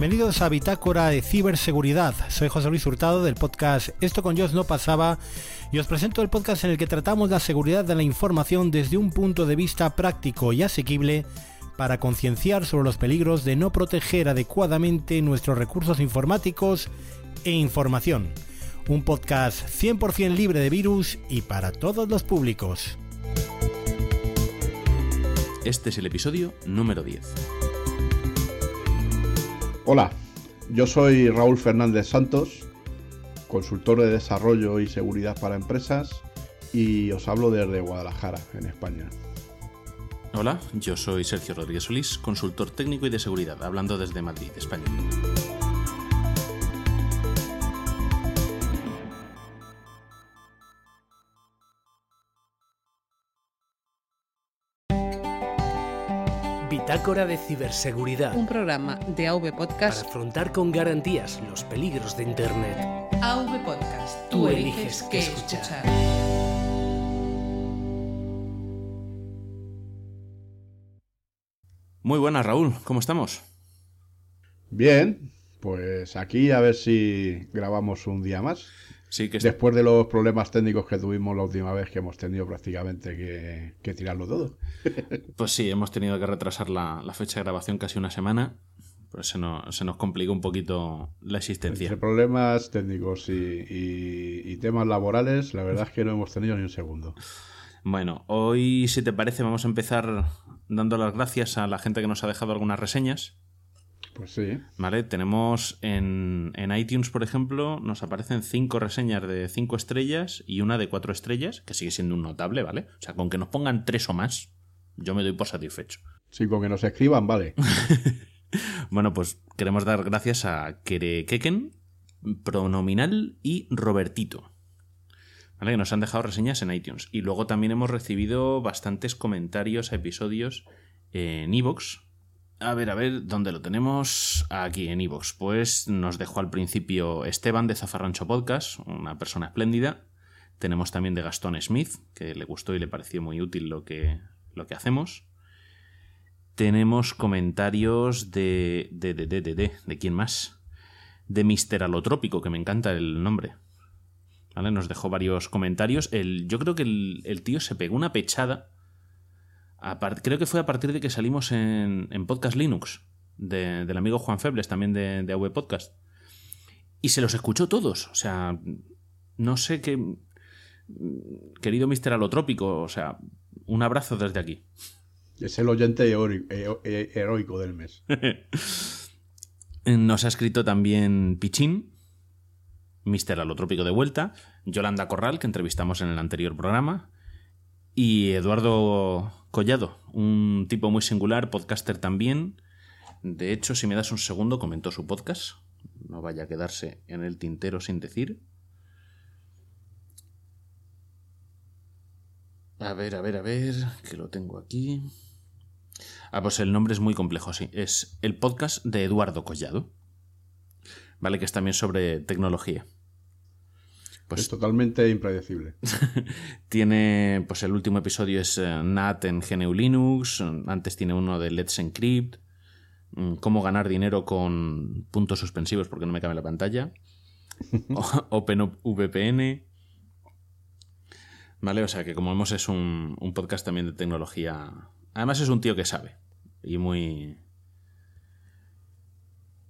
Bienvenidos a Bitácora de Ciberseguridad. Soy José Luis Hurtado del podcast Esto con Dios no pasaba y os presento el podcast en el que tratamos la seguridad de la información desde un punto de vista práctico y asequible para concienciar sobre los peligros de no proteger adecuadamente nuestros recursos informáticos e información. Un podcast 100% libre de virus y para todos los públicos. Este es el episodio número 10. Hola, yo soy Raúl Fernández Santos, consultor de desarrollo y seguridad para empresas y os hablo desde Guadalajara, en España. Hola, yo soy Sergio Rodríguez Solís, consultor técnico y de seguridad, hablando desde Madrid, España. Bitácora de Ciberseguridad. Un programa de AV Podcast. Para afrontar con garantías los peligros de Internet. AV Podcast. Tú eliges qué escuchar. Muy buenas, Raúl. ¿Cómo estamos? Bien, pues aquí a ver si grabamos un día más. Sí, que Después de los problemas técnicos que tuvimos la última vez, que hemos tenido prácticamente que, que tirarlo todo. Pues sí, hemos tenido que retrasar la, la fecha de grabación casi una semana. Pues se nos, se nos complicó un poquito la existencia. Entre problemas técnicos y, y- y temas laborales, la verdad es que no hemos tenido ni un segundo. Bueno, hoy, si te parece, vamos a empezar dando las gracias a la gente que nos ha dejado algunas reseñas. Pues sí, ¿Vale? Tenemos en, en iTunes, por ejemplo, nos aparecen cinco reseñas de cinco estrellas y una de cuatro estrellas, que sigue siendo un notable, ¿vale? O sea, con que nos pongan tres o más, yo me doy por satisfecho. sí, con que nos escriban, vale. Bueno, pues queremos dar gracias a Kerekeken, Pronominal y Robertito. ¿Vale? Que nos han dejado reseñas en iTunes. Y luego también hemos recibido bastantes comentarios a episodios en Evox. A ver, a ver, ¿dónde lo tenemos? Aquí, en Evox. Pues nos dejó al principio Esteban de Zafarrancho Podcast, una persona espléndida. Tenemos también de Gastón Smith, que le gustó y le pareció muy útil lo que, lo que hacemos. Tenemos comentarios de. de. de. de. de. de, ¿de quién más? De Mr. Alotrópico, que me encanta el nombre. ¿Vale? Nos dejó varios comentarios. El, yo creo que el tío se pegó una pechada. Creo que fue a partir de que salimos en, en Podcast Linux. de- del amigo Juan Febles, también de, de AV Podcast. Y se los escuchó todos. O sea, no sé qué. Querido Mr. Alotrópico, o sea, un abrazo desde aquí. Es el oyente heroico, heroico del mes. Nos ha escrito también Pichín, Mr. Alotrópico de vuelta, Yolanda Corral, que entrevistamos en el anterior programa, y Eduardo Collado, un tipo muy singular, podcaster también. De hecho, si me das un segundo, comentó su podcast. No vaya a quedarse en el tintero sin decir. A ver, a ver, a ver, que lo tengo aquí. Ah, pues el nombre es muy complejo, sí. Es el podcast de Eduardo Collado. Vale, que es también sobre tecnología. Pues Es totalmente impredecible. tiene, pues el último episodio es eh, NAT en GNU Linux, antes tiene uno de Let's Encrypt, mm, cómo ganar dinero con puntos suspensivos porque no me cabe la pantalla, OpenVPN, vale, o sea que como vemos es un, un podcast también de tecnología, además es un tío que sabe y muy,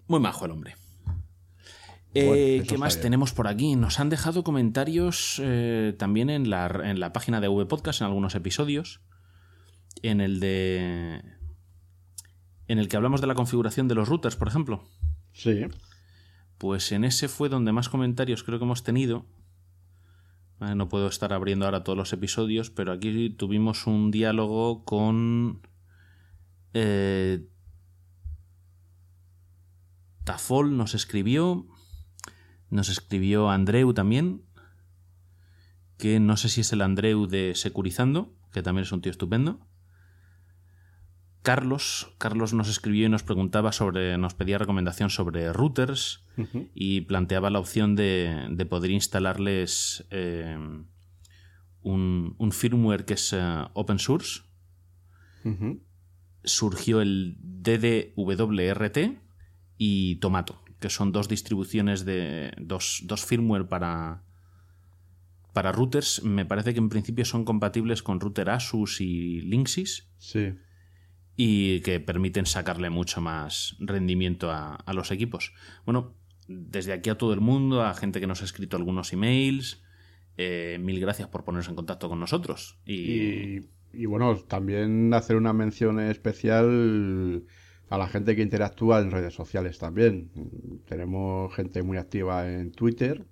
muy majo el hombre. Eh, ¿Qué más tenemos por aquí? Nos han dejado comentarios eh, también en la, en la página de V Podcast en algunos episodios. En el de. En el que hablamos de la configuración de los routers, por ejemplo. Sí, Pues en ese fue donde más comentarios creo que hemos tenido. Vale, no puedo estar abriendo ahora todos los episodios, pero aquí tuvimos un diálogo con. eh, Tafol nos escribió. Nos escribió Andreu también. Que no sé si es el Andreu de Securizando, que también es un tío estupendo. Carlos, Carlos nos escribió y nos preguntaba sobre, nos pedía recomendación sobre routers y planteaba la opción de, de poder instalarles eh, un, un firmware que es eh, open source. Surgió el DDWRT y Tomato, que son dos distribuciones de dos, dos firmware para, para routers. Me parece que en principio son compatibles con router Asus y Linksys. Sí. Y que permiten sacarle mucho más rendimiento a, a los equipos. Bueno, desde aquí a todo el mundo, a gente que nos ha escrito algunos emails, eh, mil gracias por ponerse en contacto con nosotros. Y, Y, y bueno, también hacer una mención especial a la gente que interactúa en redes sociales también. Tenemos gente muy activa en Twitter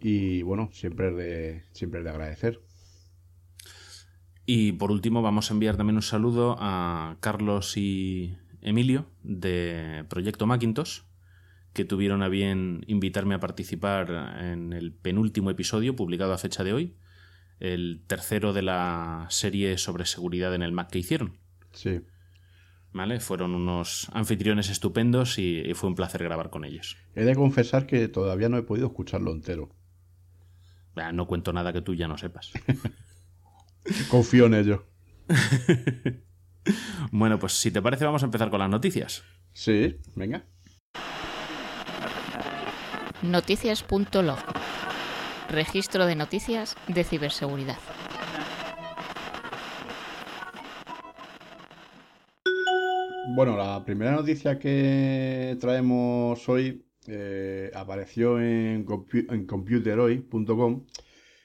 y bueno, siempre es de, siempre es de agradecer. y por último, vamos a enviar también un saludo a Carlos y Emilio de Proyecto Macintosh, que tuvieron a bien invitarme a participar en el penúltimo episodio publicado a fecha de hoy, el tercero de la serie sobre seguridad en el Mac que hicieron. Sí. ¿Vale? Fueron unos anfitriones estupendos y, y fue un placer grabar con ellos. He de confesar que todavía no he podido escucharlo entero. Ah, No cuento nada que tú ya no sepas. Confío en ello. Bueno, pues si te parece vamos a empezar con las noticias. Sí, venga. Noticias.log. Registro de noticias de ciberseguridad. Bueno, la primera noticia que traemos hoy eh, apareció en, compu- computerhoy.com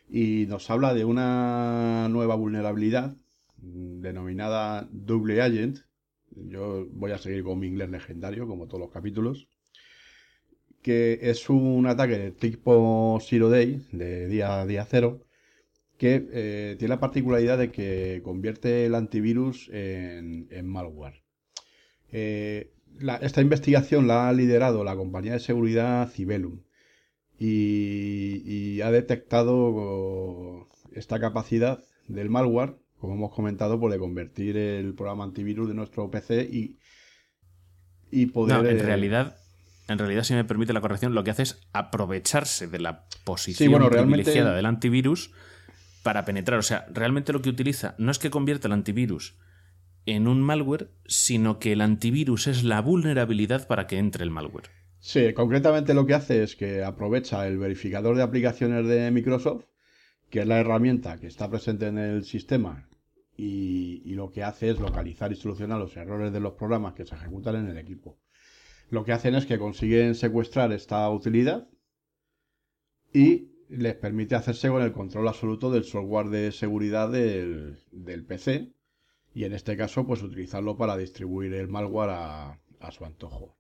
y nos habla de una nueva vulnerabilidad mm, denominada Double Agent. Yo voy a seguir con mi inglés legendario, como todos los capítulos. Que es un ataque de tipo Zero Day, de día, día cero, que eh, tiene la particularidad de que convierte el antivirus en malware. Eh, la- esta investigación la ha liderado la compañía de seguridad Cibelum y, y ha detectado esta capacidad del malware, como hemos comentado, por de convertir el programa antivirus de nuestro PC y, y poder... No, en eh, realidad, en realidad, si me permite la corrección, lo que hace es aprovecharse de la posición bueno, realmente- privilegiada del antivirus para penetrar. O sea, realmente lo que utiliza no es que convierta el antivirus en un malware, sino que el antivirus es la vulnerabilidad para que entre el malware. Sí, concretamente lo que hace es que aprovecha el verificador de aplicaciones de Microsoft, que es la herramienta que está presente en el sistema, y, lo que hace es localizar y solucionar los errores de los programas que se ejecutan en el equipo. Lo que hacen es que consiguen secuestrar esta utilidad y les permite hacerse con el control absoluto del software de seguridad del PC y en este caso pues utilizarlo para distribuir el malware a, su antojo.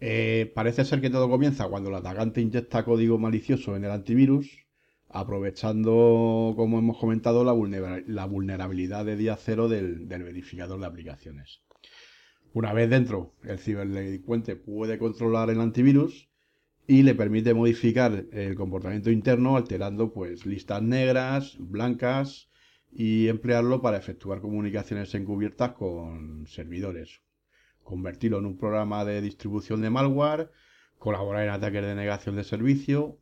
Eh, parece ser que todo comienza cuando el atacante inyecta código malicioso en el antivirus, aprovechando, como hemos comentado, la vulnerabilidad de día cero del, del verificador de aplicaciones. Una vez dentro, el ciberdelincuente puede controlar el antivirus y le permite modificar el comportamiento interno alterando pues listas negras, blancas y emplearlo para efectuar comunicaciones encubiertas con servidores convertirlo en un programa de distribución de malware, colaborar en ataques de negación de servicio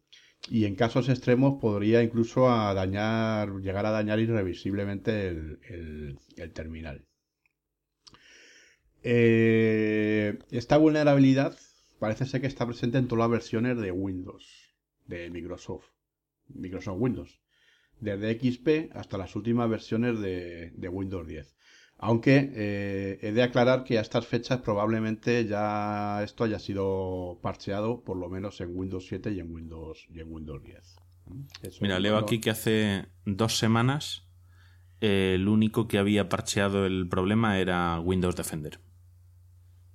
y en casos extremos podría incluso llegar a dañar el- el terminal. Eh, esta vulnerabilidad parece ser que está presente en todas las versiones de Windows, de Microsoft, Microsoft Windows, desde XP hasta las últimas versiones de, de Windows 10. Aunque eh, he de aclarar que a estas fechas probablemente ya esto haya sido parcheado, por lo menos en Windows 7 y en Windows, y en Windows 10. Eso Mira, leo aquí que hace dos semanas eh, el único que había parcheado el problema era Windows Defender.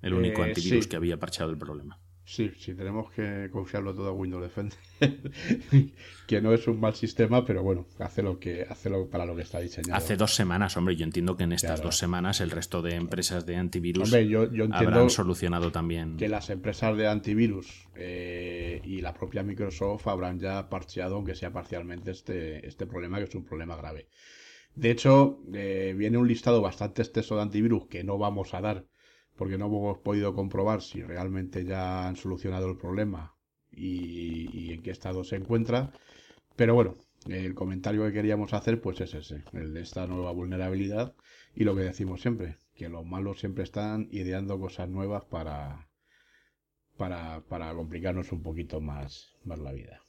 El único Eh, antivirus sí. que había parcheado el problema. Sí, sí, tenemos que confiarlo todo a Windows Defender. que no es un mal sistema, pero bueno, hace lo que hace lo, para lo que está diseñado. Hace dos semanas, hombre, yo entiendo que en estas Claro. dos semanas el resto de empresas de antivirus Hombre, yo, yo entiendo habrán solucionado también. que las empresas de antivirus eh, y la propia Microsoft habrán ya parcheado, aunque sea parcialmente, este, este problema, que es un problema grave. De hecho, eh, viene un listado bastante extenso de antivirus que no vamos a dar, porque no hemos podido comprobar si realmente ya han solucionado el problema y, en qué estado se encuentra. Pero bueno, el comentario que queríamos hacer pues es ese, el de esta nueva vulnerabilidad y lo que decimos siempre, que los malos siempre están ideando cosas nuevas para, para, para complicarnos un poquito más, más la vida.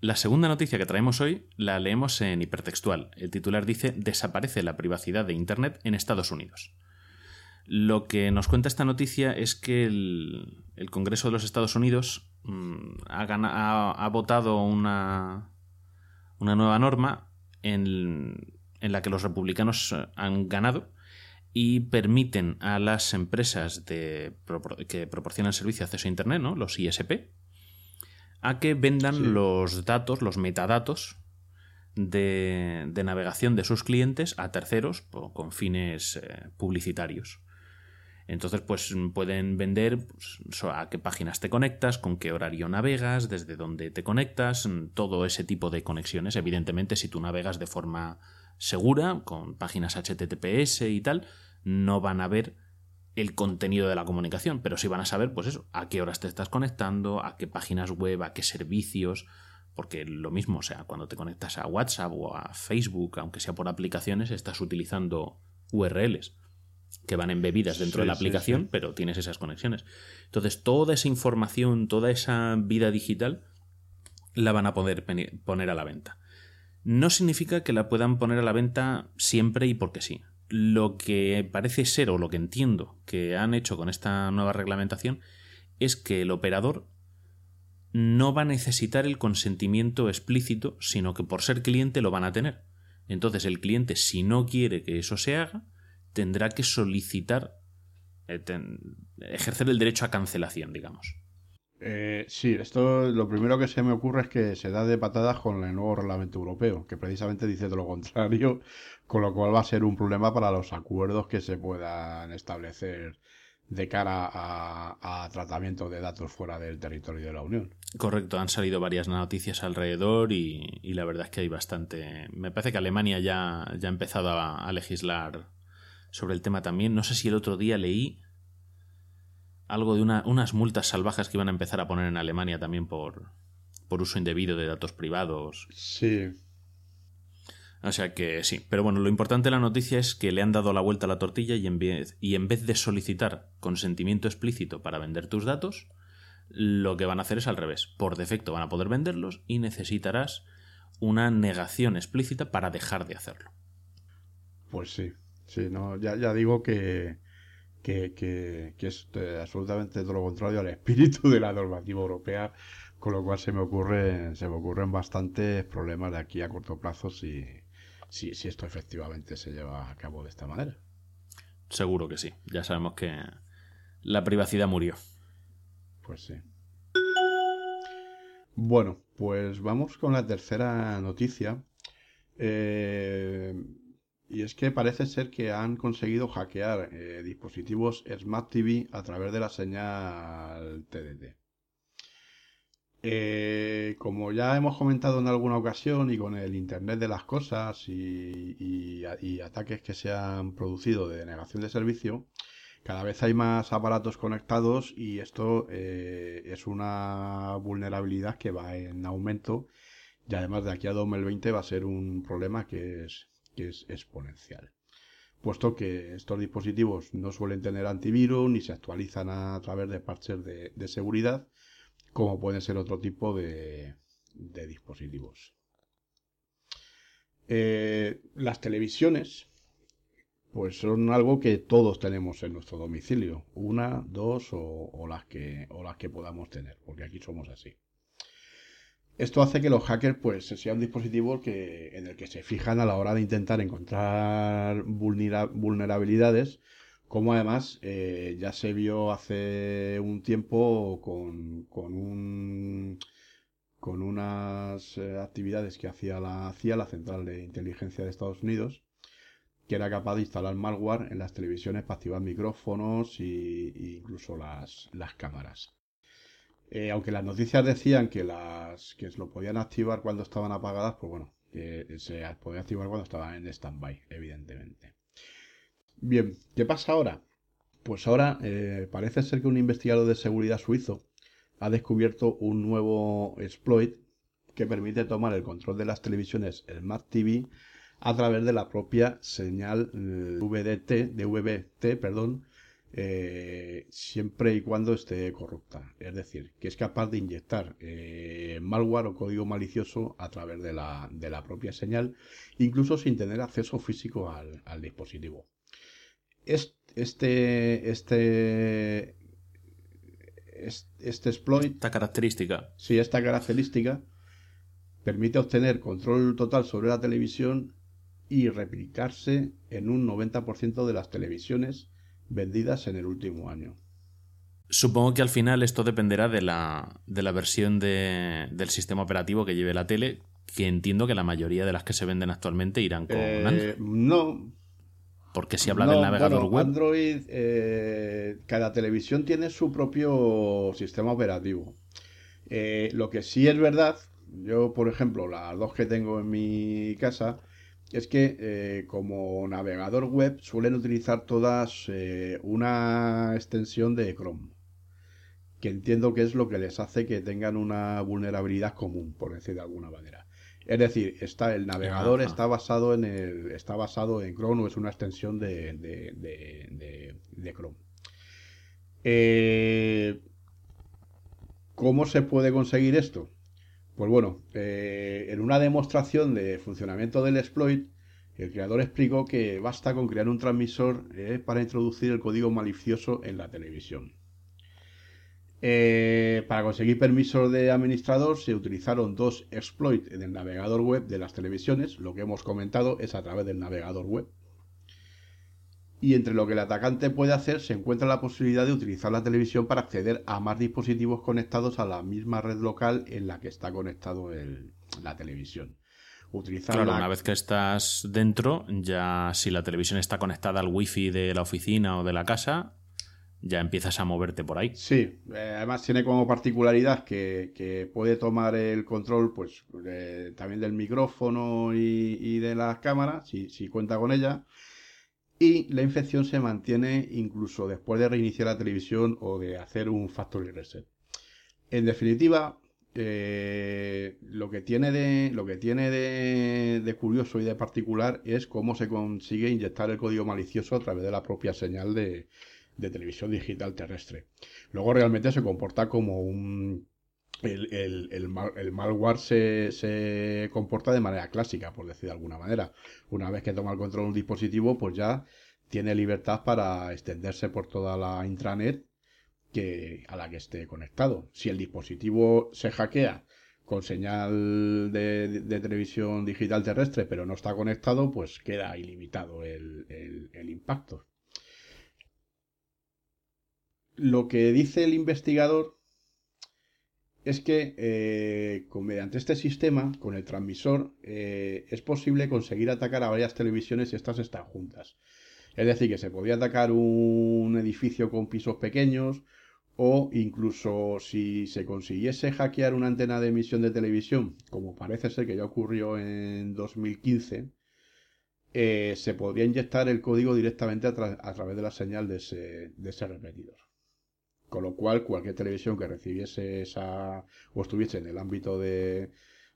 La segunda noticia que traemos hoy la leemos en hipertextual. El titular dice Desaparece la privacidad de Internet en Estados Unidos. Lo que nos cuenta esta noticia es que el, el Congreso de los Estados Unidos mmm, ha, votado una, nueva norma en, en, la que los republicanos han ganado y permiten a las empresas de, que proporcionan servicio de acceso a Internet, ¿no? los ISP, a que vendan sí. los datos, los metadatos de, de, navegación de sus clientes a terceros con fines eh, publicitarios. Entonces, pues pueden vender pues, a qué páginas te conectas, con qué horario navegas, desde dónde te conectas, todo ese tipo de conexiones. Evidentemente, si tú navegas de forma segura, con páginas HTTPS y tal, no van a ver el contenido de la comunicación, pero sí van a saber, pues eso, a qué horas te estás conectando, a qué páginas web, a qué servicios, porque lo mismo, o sea, cuando te conectas a WhatsApp o a Facebook, aunque sea por aplicaciones, estás utilizando URLs que van embebidas dentro sí, de la aplicación, sí, sí. pero tienes esas conexiones. Entonces, toda esa información, toda esa vida digital, la van a poder poner a la venta. No significa que la puedan poner a la venta siempre y porque sí. Lo que parece ser, o lo que entiendo que han hecho con esta nueva reglamentación, es que el operador no va a necesitar el consentimiento explícito, sino que por ser cliente lo van a tener. Entonces el cliente, si no quiere que eso se haga, tendrá que solicitar, eh, ejercer el derecho a cancelación, digamos. Eh, sí, esto lo primero que se me ocurre es que se da de patadas con el nuevo reglamento europeo, que precisamente dice de lo contrario, con lo cual va a ser un problema para los acuerdos que se puedan establecer de cara a, tratamiento de datos fuera del territorio de la Unión. Correcto, han salido varias noticias alrededor y, y la verdad es que hay bastante. Me parece que Alemania ya, ha empezado a legislar sobre el tema también. No sé si el otro día leí algo de una, unas multas salvajes que iban a empezar a poner en Alemania también por, por uso indebido de datos privados. Sí. O sea que sí, pero bueno, lo importante de la noticia es que le han dado la vuelta a la tortilla y en vez, y en vez de solicitar consentimiento explícito para vender tus datos, lo que van a hacer es al revés. Por defecto van a poder venderlos y necesitarás una negación explícita para dejar de hacerlo. Pues sí, sí, no, ya, ya digo que, que, que, que es eh, absolutamente todo lo contrario al espíritu de la normativa europea, con lo cual se me ocurren, se me ocurren bastantes problemas de aquí a corto plazo si, si, si esto efectivamente se lleva a cabo de esta manera. Seguro que sí. Ya sabemos que la privacidad murió. Pues sí. Bueno, pues vamos con la tercera noticia. Eh, y es que parece ser que han conseguido hackear eh, dispositivos Smart TV a través de la señal TDT. Eh, como ya hemos comentado en alguna ocasión y con el Internet de las Cosas y, ataques que se han producido de denegación de servicio, cada vez hay más aparatos conectados y esto eh, es una vulnerabilidad que va en aumento y además de aquí a 2020 va a ser un problema que es, que es exponencial. Puesto que estos dispositivos no suelen tener antivirus ni se actualizan a través de parches de, seguridad, como pueden ser otro tipo de, de dispositivos. Eh, las televisiones, pues son algo que todos tenemos en nuestro domicilio, una, dos o, o, las que, o las que podamos tener, porque aquí somos así. Esto hace que los hackers pues sea un dispositivo que, en el que se fijan a la hora de intentar encontrar vulnera, vulnerabilidades como además eh, ya se vio hace un tiempo con, con unas eh, actividades que hacía la CIA, la Central de Inteligencia de Estados Unidos, que era capaz de instalar malware en las televisiones para activar micrófonos e incluso las, las cámaras. Eh, aunque las noticias decían que las que lo podían activar cuando estaban apagadas, pues bueno, se podía activar cuando estaban en stand-by, evidentemente. Bien, ¿qué pasa ahora? Pues ahora eh, parece ser que un investigador de seguridad suizo ha descubierto un nuevo exploit que permite tomar el control de las televisiones Smart TV a través de la propia señal eh, VDT, de VBT, perdón, eh, siempre y cuando esté corrupta. Es decir, que es capaz de inyectar eh, malware o código malicioso a través de la, de la propia señal, incluso sin tener acceso físico al, al dispositivo. Es- Este, este, es- este exploit Esta característica. si esta característica permite obtener control total sobre la televisión y replicarse en un 90% de las televisiones vendidas en el último año. Supongo que al final esto dependerá de la, de la versión de- del sistema operativo que lleve la tele, que entiendo que la mayoría de las que se venden actualmente irán con Eh, Android. no, Porque si habla no, del navegador bueno, web, Android, eh, cada televisión tiene su propio sistema operativo. Eh, lo que sí es verdad, yo por ejemplo, las dos que tengo en mi casa, es que eh, como navegador web suelen utilizar todas eh, una extensión de Chrome, que entiendo que es lo que les hace que tengan una vulnerabilidad común, por decir de alguna manera. Es decir, está el navegador Ajá. está basado en el está basado en Chrome o es una extensión de, de- de- de- de Chrome. Eh, ¿Cómo se puede conseguir esto? Pues bueno, eh, en una demostración de funcionamiento del exploit, el creador explicó que basta con crear un transmisor eh, para introducir el código malicioso en la televisión. Eh, para conseguir permisos de administrador se utilizaron dos exploits en el navegador web de las televisiones. Lo que hemos comentado es a través del navegador web. Y entre lo que el atacante puede hacer se encuentra la posibilidad de utilizar la televisión para acceder a más dispositivos conectados a la misma red local en la que está conectado el- la televisión. Utilizar claro, la- una vez que estás dentro, ya si la televisión está conectada al wifi de la oficina o de la casa, ya empiezas a moverte por ahí. Sí, eh, además tiene como particularidad que, que puede tomar el control pues también del micrófono y, y de las cámaras, si, si cuenta con ella. Y la infección se mantiene incluso después de reiniciar la televisión o de hacer un factory reset. En definitiva, eh, lo que tiene, de, lo que tiene de, curioso y de particular es cómo se consigue inyectar el código malicioso a través de la propia señal de televisión digital terrestre. Luego realmente se comporta como un... El, el- el mal- el malware se, comporta de manera clásica, por decir de alguna manera. Una vez que toma el control de un dispositivo, pues ya tiene libertad para extenderse por toda la intranet a la que esté conectado. Si el dispositivo se hackea con señal de, televisión digital terrestre, pero no está conectado, pues queda ilimitado el impacto. Lo que dice el investigador es que eh, mediante este sistema, con el transmisor, eh, es posible conseguir atacar a varias televisiones si estas están juntas. Es decir, que se podría atacar un edificio con pisos pequeños o incluso si se consiguiese hackear una antena de emisión de televisión, como parece ser que ya ocurrió en 2015, eh, se podría inyectar el código directamente a, tra- a través de la señal de ese repetidor. Con lo cual, cualquier televisión que recibiese esa o estuviese en el ámbito de,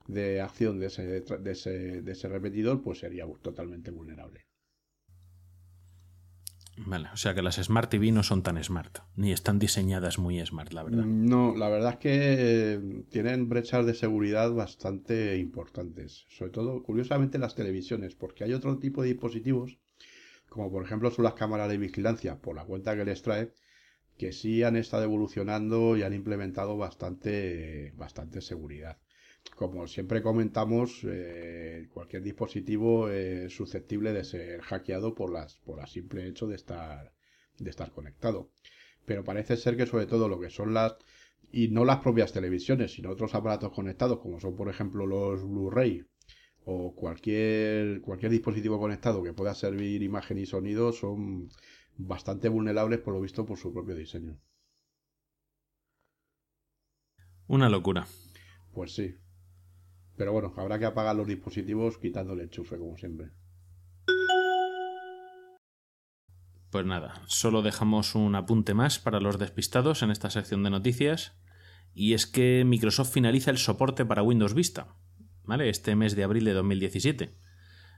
de acción de ese, de, ese, de ese repetidor, pues sería totalmente vulnerable. Vale, o sea que las Smart TV no son tan smart, ni están diseñadas muy smart, la verdad. No, la verdad es que tienen brechas de seguridad bastante importantes. Sobre todo, curiosamente, las televisiones, porque hay otro tipo de dispositivos, como por ejemplo son las cámaras de vigilancia, por la cuenta que les trae, que sí han estado evolucionando y han implementado bastante, bastante seguridad. Como siempre comentamos, eh, cualquier dispositivo es susceptible de ser hackeado por las, por el simple hecho de estar, de estar conectado. Pero parece ser que sobre todo lo que son las, y no las propias televisiones, sino otros aparatos conectados, como son por ejemplo los Blu-ray o cualquier, cualquier dispositivo conectado que pueda servir imagen y sonido, son bastante vulnerables por lo visto por su propio diseño. Una locura. Pues sí. Pero bueno, habrá que apagar los dispositivos quitándole enchufe, como siempre. Pues nada, solo dejamos un apunte más para los despistados en esta sección de noticias. Y es que Microsoft finaliza el soporte para Windows Vista, ¿vale? Este mes de abril de 2017.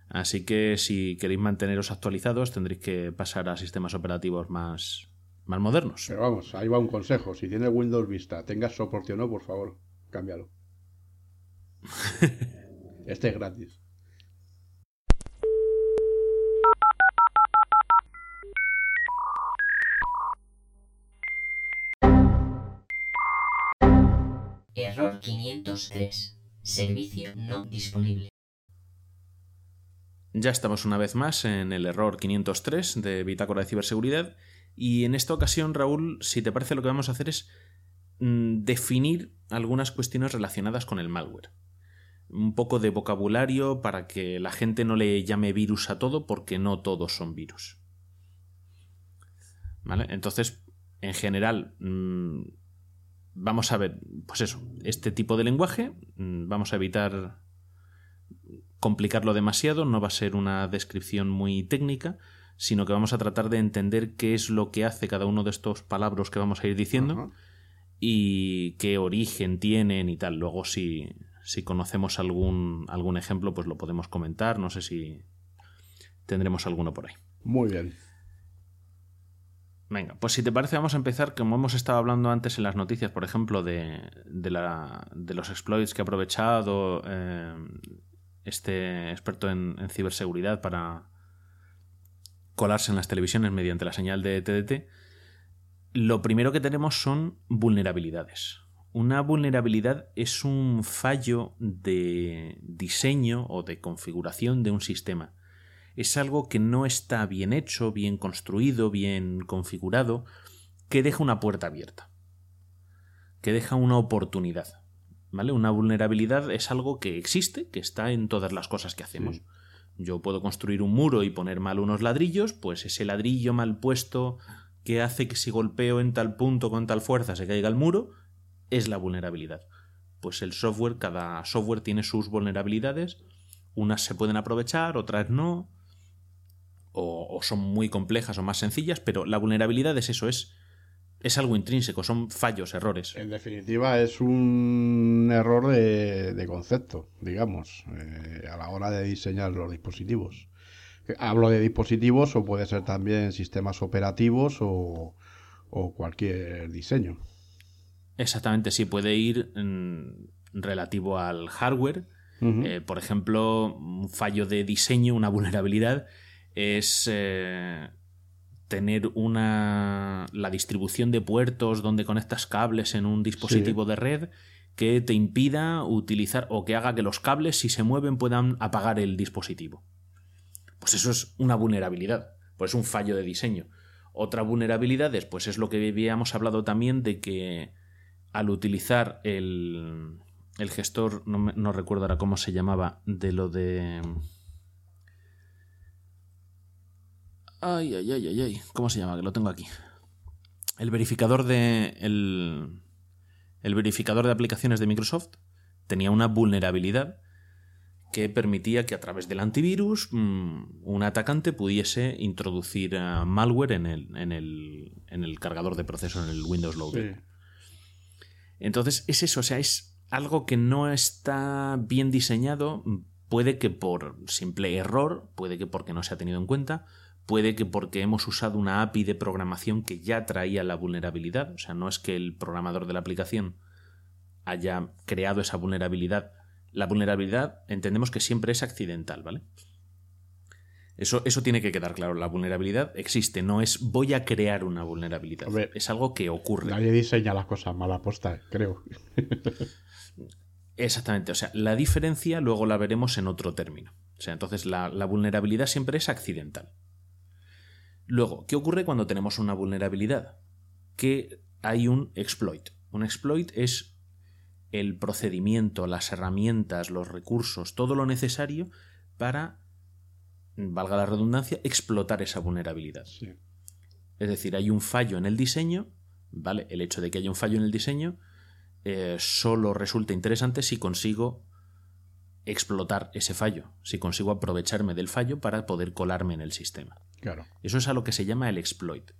Así que si queréis manteneros actualizados tendréis que pasar a sistemas operativos más, más modernos. Pero vamos, ahí va un consejo. Si tienes Windows Vista, tengas soporte o no, por favor, cámbialo. este es gratis. Error 503. Servicio no disponible. Ya estamos una vez más en el error 503 de Bitácora de Ciberseguridad y en esta ocasión, Raúl, si te parece lo que vamos a hacer es mm, definir algunas cuestiones relacionadas con el malware. Un poco de vocabulario para que la gente no le llame virus a todo porque no todos son virus. ¿Vale? Entonces, en general, mm, vamos a ver, pues eso, este tipo de lenguaje, mm, vamos a evitar complicarlo demasiado, no va a ser una descripción muy técnica, sino que vamos a tratar de entender qué es lo que hace cada uno de estos palabras que vamos a ir diciendo y qué origen tienen y tal. Luego si, si conocemos algún, algún ejemplo, pues lo podemos comentar, no sé si tendremos alguno por ahí. Muy bien. Venga, pues si te parece vamos a empezar, como hemos estado hablando antes en las noticias, por ejemplo, de, de, la- de los exploits que ha aprovechado eh, este experto en, ciberseguridad para colarse en las televisiones mediante la señal de TDT, lo primero que tenemos son vulnerabilidades. Una vulnerabilidad es un fallo de diseño o de configuración de un sistema es algo que no está bien hecho, bien construido, bien configurado, que deja una puerta abierta, que deja una oportunidad. ¿Vale? Una vulnerabilidad es algo que existe, que está en todas las cosas que hacemos. Sí. Yo puedo construir un muro y poner mal unos ladrillos, pues ese ladrillo mal puesto que hace que si golpeo en tal punto con tal fuerza se caiga el muro, es la vulnerabilidad. Pues el software, cada software tiene sus vulnerabilidades, unas se pueden aprovechar, otras no, o, o son muy complejas o más sencillas, pero la vulnerabilidad es eso, es, es algo intrínseco, son fallos, errores. En definitiva, es un error de, de concepto, digamos, eh, a la hora de diseñar los dispositivos. Hablo de dispositivos o puede ser también sistemas operativos o, o cualquier diseño. Exactamente, sí, puede ir mm, relativo al hardware. Eh, por ejemplo, un fallo de diseño, una vulnerabilidad, es eh, tener una la distribución de puertos donde conectas cables en un dispositivo de red que te impida utilizar o que haga que los cables si se mueven puedan apagar el dispositivo. Pues eso es una vulnerabilidad, pues es un fallo de diseño. Otra vulnerabilidad es, pues es lo que habíamos hablado también de que al utilizar el, el gestor, no, no recuerdo ahora cómo se llamaba, de lo de... Ay, ay, ay, ay, ay. ¿Cómo se llama? Que lo tengo aquí. El verificador de. El, el verificador de aplicaciones de Microsoft tenía una vulnerabilidad que permitía que a través del antivirus mm, un atacante pudiese introducir eh, malware en el, en, el, en el cargador de procesos, en el Windows Loader. Sí. Entonces es eso, o sea, es algo que no está bien diseñado, puede que por simple error, puede que porque no se ha tenido en cuenta, puede que porque hemos usado una API de programación que ya traía la vulnerabilidad, o sea, no es que el programador de la aplicación haya creado esa vulnerabilidad. La vulnerabilidad entendemos que siempre es accidental, ¿vale? Eso, eso tiene que quedar claro. La vulnerabilidad existe, no es voy a crear una vulnerabilidad. Hombre, es algo que ocurre. Nadie diseña las cosas mal aposta, creo. Exactamente, o sea, la diferencia luego la veremos en otro término. O sea, entonces la, la vulnerabilidad siempre es accidental. Luego, ¿qué ocurre cuando tenemos una vulnerabilidad? Que hay un exploit. Un exploit es el procedimiento, las herramientas, los recursos, todo lo necesario para, valga la redundancia, explotar esa vulnerabilidad. Sí. Es decir, hay un fallo en el diseño, ¿vale? El hecho de que haya un fallo en el diseño eh, solo resulta interesante si consigo explotar ese fallo, si consigo aprovecharme del fallo para poder colarme en el sistema. Claro. Eso es a lo que se llama el exploit.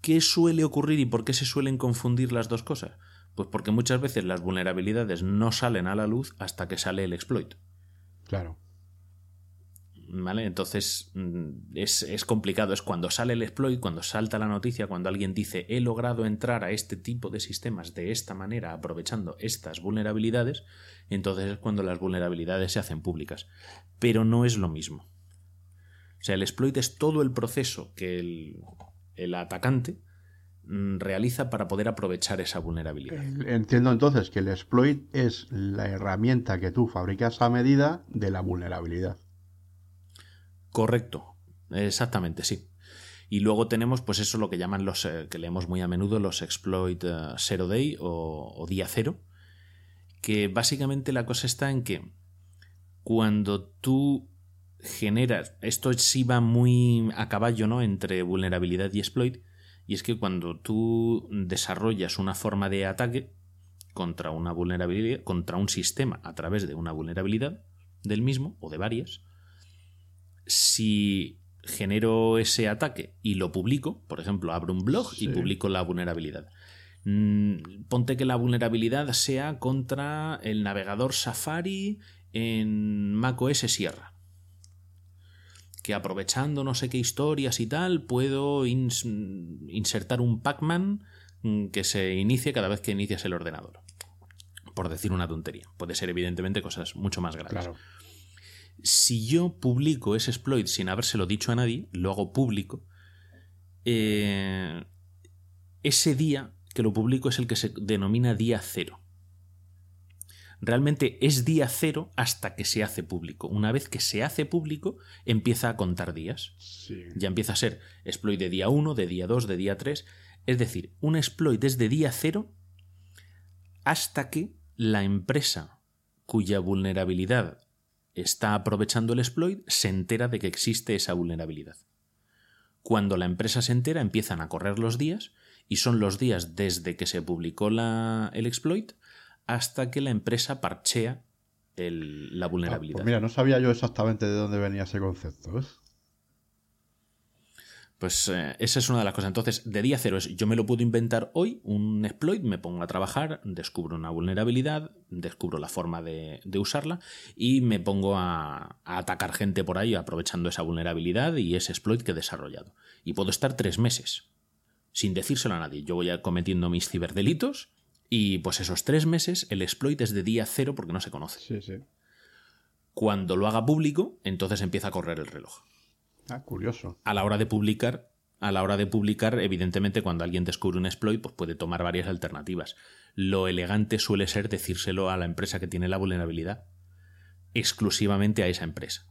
¿Qué suele ocurrir y por qué se suelen confundir las dos cosas? Pues porque muchas veces las vulnerabilidades no salen a la luz hasta que sale el exploit. Claro. ¿Vale? Entonces mm, es, complicado. Es cuando sale el exploit, cuando salta la noticia, cuando alguien dice he logrado entrar a este tipo de sistemas de esta manera, aprovechando estas vulnerabilidades, entonces es cuando las vulnerabilidades se hacen públicas. Pero no es lo mismo. O sea, el exploit es todo el proceso que el, el atacante mm, realiza para poder aprovechar esa vulnerabilidad. Entiendo entonces que el exploit es la herramienta que tú fabricas a medida de la vulnerabilidad. Correcto, exactamente, sí. Y luego tenemos, pues eso lo que llaman los, eh, que leemos muy a menudo, los exploit eh, zero day o, o día cero, que básicamente la cosa está en que cuando tú generas, esto sí va muy a caballo, ¿no? Entre vulnerabilidad y exploit, y es que cuando tú desarrollas una forma de ataque contra una vulnerabilidad, contra un sistema a través de una vulnerabilidad del mismo o de varias, si genero ese ataque y lo publico, por ejemplo, abro un blog y publico la vulnerabilidad. Mm, Ponte que la vulnerabilidad sea contra el navegador Safari en macOS Sierra. Que aprovechando no sé qué historias y tal, puedo ins- insertar un Pacman mm, que se inicie cada vez que inicias el ordenador. Por decir una tontería. Puede ser, evidentemente, cosas mucho más graves Claro. Si yo publico ese exploit sin habérselo dicho a nadie, lo hago público, eh, ese día que lo publico es el que se denomina día cero. Realmente es día cero hasta que se hace público. Una vez que se hace público, empieza a contar días. Sí. Ya empieza a ser exploit de día 1, de día 2, de día 3. Es decir, un exploit es de día 0 hasta que la empresa cuya vulnerabilidad está aprovechando el exploit se entera de que existe esa vulnerabilidad. Cuando la empresa se entera empiezan a correr los días y son los días desde que se publicó la- el exploit hasta que la empresa parchea el- la Ah, vulnerabilidad. pues mira, no sabía yo exactamente de dónde venía ese concepto. ¿eh? Pues eh, esa es una de las cosas. Entonces, de día cero es yo me lo puedo inventar hoy, un exploit, me pongo a trabajar, descubro una vulnerabilidad, descubro la forma de, de usarla y me pongo a, a atacar gente por ahí aprovechando esa vulnerabilidad y ese exploit que he desarrollado. Y puedo estar tres meses sin decírselo a nadie. Yo voy a cometiendo mis ciberdelitos y pues esos tres meses el exploit es de día cero porque no se conoce. Sí, sí. Cuando lo haga público, entonces empieza a correr el reloj Ah, curioso. a la hora de publicar, a la hora de publicar, evidentemente, cuando alguien descubre un exploit, pues puede tomar varias alternativas. Lo elegante suele ser decírselo a la empresa que tiene la vulnerabilidad, exclusivamente a esa empresa.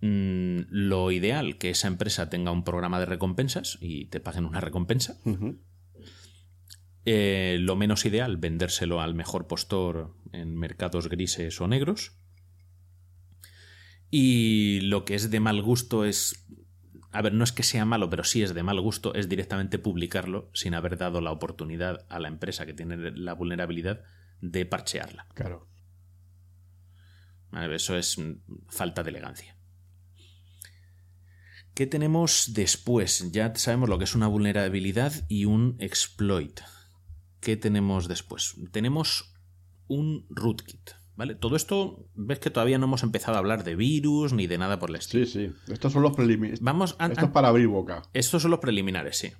Mm, lo ideal que esa empresa tenga un programa de recompensas y te paguen una recompensa. Eh, lo menos ideal, vendérselo al mejor postor en mercados grises o negros. Y lo que es de mal gusto es. A ver, no es que sea malo, pero sí es de mal gusto, es directamente publicarlo sin haber dado la oportunidad a la empresa que tiene la vulnerabilidad de parchearla. Claro. Eso es falta de elegancia. ¿Qué tenemos después? Ya sabemos lo que es una vulnerabilidad y un exploit. ¿Qué tenemos después? Tenemos un rootkit. ¿Vale? Todo esto, ves que todavía no hemos empezado a hablar de virus ni de nada por el estilo. Sí, sí. Estos son los preliminares. Vamos a, Esto es para abrir boca. estos son los preliminares, sí.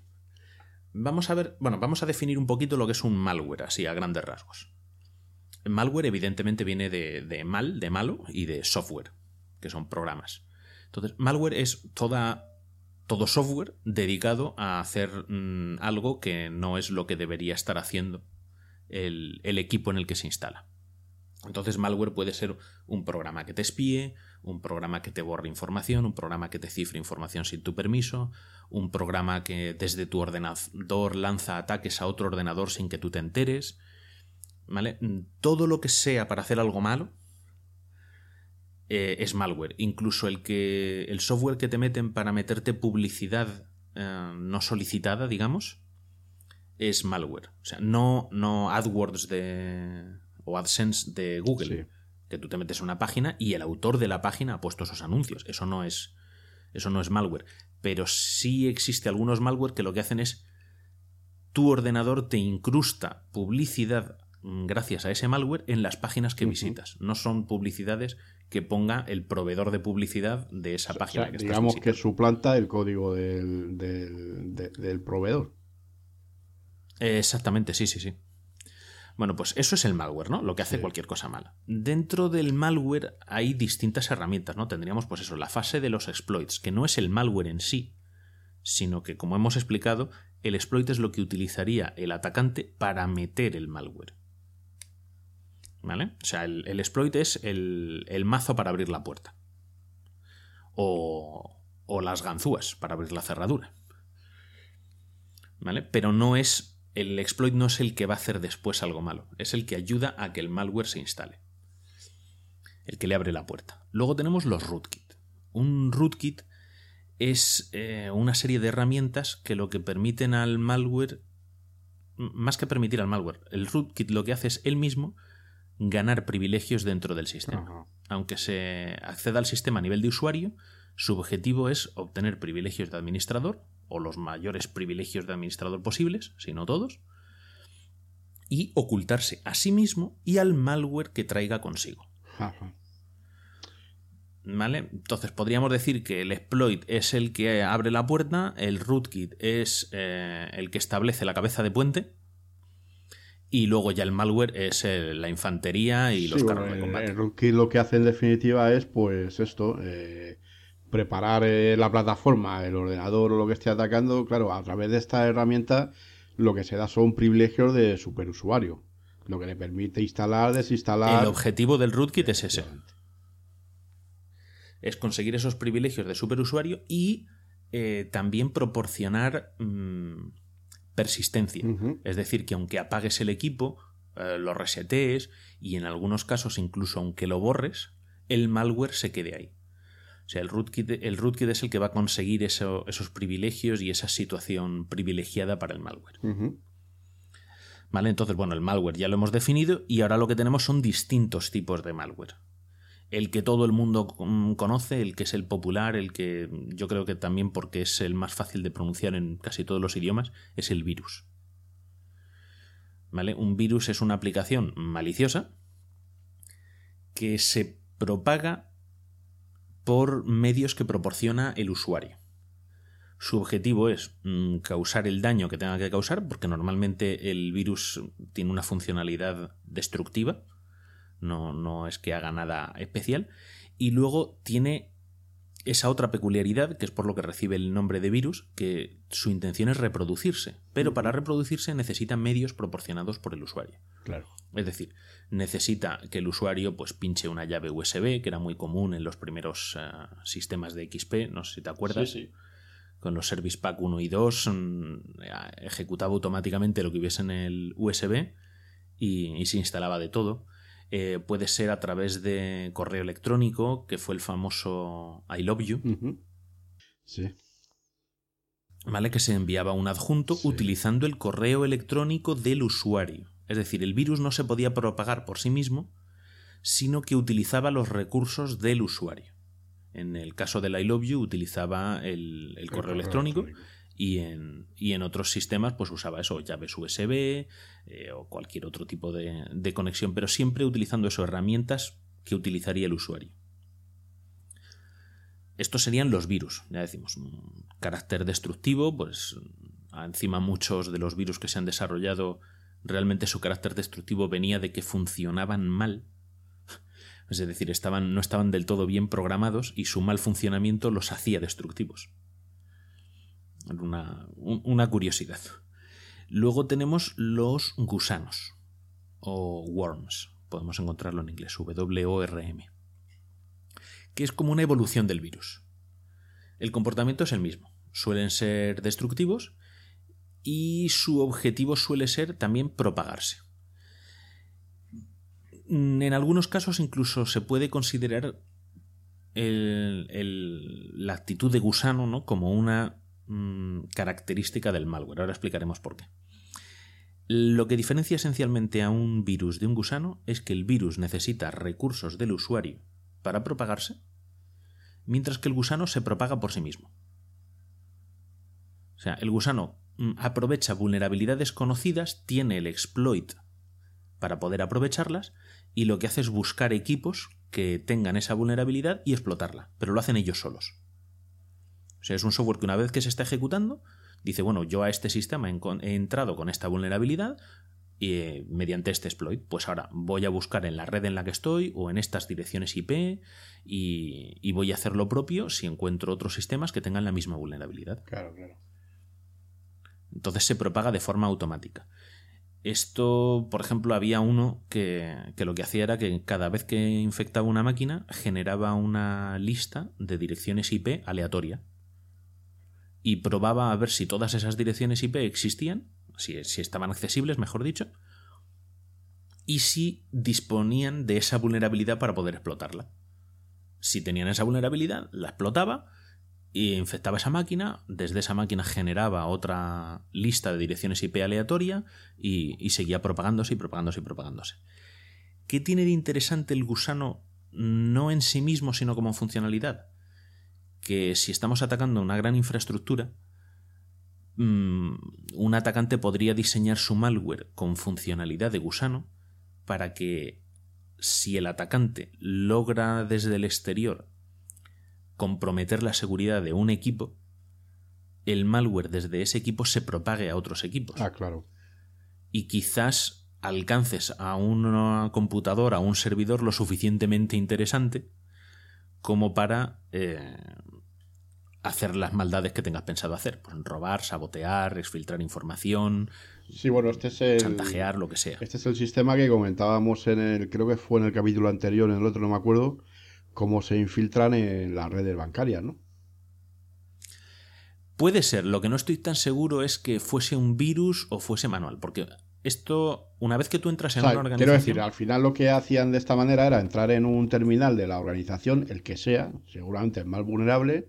Vamos a ver, bueno, vamos a definir un poquito lo que es un malware, así a grandes rasgos. El malware, evidentemente, viene de, de mal, de malo, y de software, que son programas. Entonces, malware es toda, todo software dedicado a hacer mm, algo que no es lo que debería estar haciendo el, el equipo en el que se instala. Entonces, malware puede ser un programa que te espíe, un programa que te borre información, un programa que te cifre información sin tu permiso, un programa que desde tu ordenador lanza ataques a otro ordenador sin que tú te enteres. ¿Vale? Todo lo que sea para hacer algo malo eh, es malware. Incluso el que. el software que te meten para meterte publicidad eh, no solicitada, digamos, es malware. O sea, no, no AdWords de. O AdSense de Google. Sí. Que tú te metes a una página y el autor de la página ha puesto esos anuncios. Eso no es. Eso no es malware. Pero sí existe algunos malware que lo que hacen es. Tu ordenador te incrusta publicidad gracias a ese malware en las páginas que visitas. No son publicidades que ponga el proveedor de publicidad de esa O página que estás digamos que suplanta el código del, del- de- del proveedor. Eh, Exactamente, sí, sí, sí. Bueno, pues eso es el malware, ¿no? Lo que hace Sí. cualquier cosa mala. Dentro del malware hay distintas herramientas, ¿no? Tendríamos, pues eso, la fase de los exploits, que no es el malware en sí, sino que, como hemos explicado, el exploit es lo que utilizaría el atacante para meter el malware. ¿Vale? O sea, el, el exploit es el, el mazo para abrir la puerta. O, o las ganzúas para abrir la cerradura. ¿Vale? Pero no es. El exploit no es el que va a hacer después algo malo. Es el que ayuda a que el malware se instale. El que le abre la puerta. Luego tenemos los rootkit. Un rootkit es eh, una serie de herramientas que lo que permiten al malware. Más que permitir al malware, el rootkit lo que hace es él mismo ganar privilegios dentro del sistema aunque se acceda al sistema a nivel de usuario, su objetivo es obtener privilegios de administrador, o los mayores privilegios de administrador posibles, si no todos, y ocultarse a sí mismo y al malware que traiga consigo. Ajá. ¿Vale? Entonces podríamos decir que el exploit es el que abre la puerta, el rootkit es eh, el que establece la cabeza de puente, y luego ya el malware es eh, la infantería y los Sí, carros bueno, de el- combate. el rootkit lo que hace en definitiva es, pues esto, eh, preparar eh, la plataforma, el ordenador o lo que esté atacando. Claro, a través de esta herramienta lo que se da son privilegios de superusuario, lo que le permite instalar, desinstalar. El objetivo del rootkit es ese. Es conseguir esos privilegios de superusuario y eh, también proporcionar mm, persistencia. Es decir, que aunque apagues el equipo, eh, lo resetees y en algunos casos incluso aunque lo borres, el malware se quede ahí. O sea, el rootkit, el rootkit es el que va a conseguir eso- esos privilegios y esa situación privilegiada para el malware. ¿Vale? Entonces, bueno, el malware ya lo hemos definido y ahora lo que tenemos son distintos tipos de malware. El que todo el mundo mm, conoce, el que es el popular, el que yo creo que también porque es el más fácil de pronunciar en casi todos los idiomas, es el virus. ¿Vale? Un virus es una aplicación maliciosa que se propaga por medios que proporciona el usuario. Su objetivo es mm, causar el daño que tenga que causar, porque normalmente el virus tiene una funcionalidad destructiva, no, no es que haga nada especial, y luego tiene esa otra peculiaridad, que es por lo que recibe el nombre de virus, que su intención es reproducirse, pero para reproducirse necesita medios proporcionados por el usuario. Claro. Es decir, necesita que el usuario pues pinche una llave USB, que era muy común en los primeros eh, sistemas de XP, no sé si te acuerdas. Sí, sí. Con los Service Pack 1 y 2 mm, ejecutaba automáticamente lo que hubiese en el USB y, y se instalaba de todo. Eh, puede ser a través de correo electrónico, que fue el famoso I love you. Sí. ¿vale? Que se enviaba un adjunto Sí. utilizando el correo electrónico del usuario. Es decir, el virus no se podía propagar por sí mismo, sino que utilizaba los recursos del usuario. En el caso del I love you utilizaba el, el correo electrónico, Y, en, y en otros sistemas pues usaba eso, llaves USB eh, o cualquier otro tipo de, de conexión, pero siempre utilizando eso, herramientas que utilizaría el usuario. Estos serían los virus, ya decimos, un carácter destructivo, pues encima muchos de los virus que se han desarrollado, realmente su carácter destructivo venía de que funcionaban mal. Es decir, estaban, no estaban del todo bien programados y su mal funcionamiento los hacía destructivos. Una, un- una curiosidad. Luego tenemos los gusanos o worms, podemos encontrarlo en inglés, W-O-R-M, que es como una evolución del virus. El comportamiento es el mismo, suelen ser destructivos y su objetivo suele ser también propagarse. Mm, En algunos casos incluso se puede considerar la actitud de gusano ¿no? como una mm, característica del malware. Ahora explicaremos por qué. Lo que diferencia esencialmente a un virus de un gusano es que el virus necesita recursos del usuario para propagarse, mientras que el gusano se propaga por sí mismo. O sea, el gusano mm, aprovecha vulnerabilidades conocidas, tiene el exploit para poder aprovecharlas y lo que hace es buscar equipos que tengan esa vulnerabilidad y explotarla, pero lo hacen ellos solos. O sea, es un software que una vez que se está ejecutando, dice, bueno, yo a este sistema he, entrado con esta vulnerabilidad y, eh, mediante este exploit, pues ahora voy a buscar en la red en la que estoy o en estas direcciones IP y, y voy a hacer lo propio si encuentro otros sistemas que tengan la misma vulnerabilidad. Claro, claro. Entonces se propaga de forma automática. Esto, por ejemplo, había uno que, que lo que hacía era que cada vez que infectaba una máquina generaba una lista de direcciones IP aleatoria y probaba a ver si todas esas direcciones IP existían, si, si estaban accesibles, mejor dicho, y si disponían de esa vulnerabilidad para poder explotarla. Si tenían esa vulnerabilidad, la explotaba y infectaba esa máquina, desde esa máquina generaba otra lista de direcciones IP aleatoria y, y seguía propagándose y propagándose y propagándose. ¿Qué tiene de interesante el gusano no en sí mismo, sino como funcionalidad? Que si estamos atacando una gran infraestructura, mm, un atacante podría diseñar su malware con funcionalidad de gusano para que si el atacante logra desde el exterior comprometer la seguridad de un equipo, el malware desde ese equipo se propague a otros equipos. Ah, claro. Y quizás alcances a una computadora, a un servidor lo suficientemente interesante como para eh, hacer las maldades que tengas pensado hacer. Pues robar, sabotear, exfiltrar información, Sí, bueno, este es el. chantajear, lo que sea. Este es el sistema que comentábamos en el. Creo que fue en el capítulo anterior, en el otro no me acuerdo. Cómo se infiltran en las redes bancarias, ¿no? Puede ser, lo que no estoy tan seguro es que fuese un virus o fuese manual, porque esto, una vez que tú entras O en sea, una quiero organización... decir, al final lo que hacían de esta manera era entrar en un terminal de la organización, el que sea, seguramente el más vulnerable,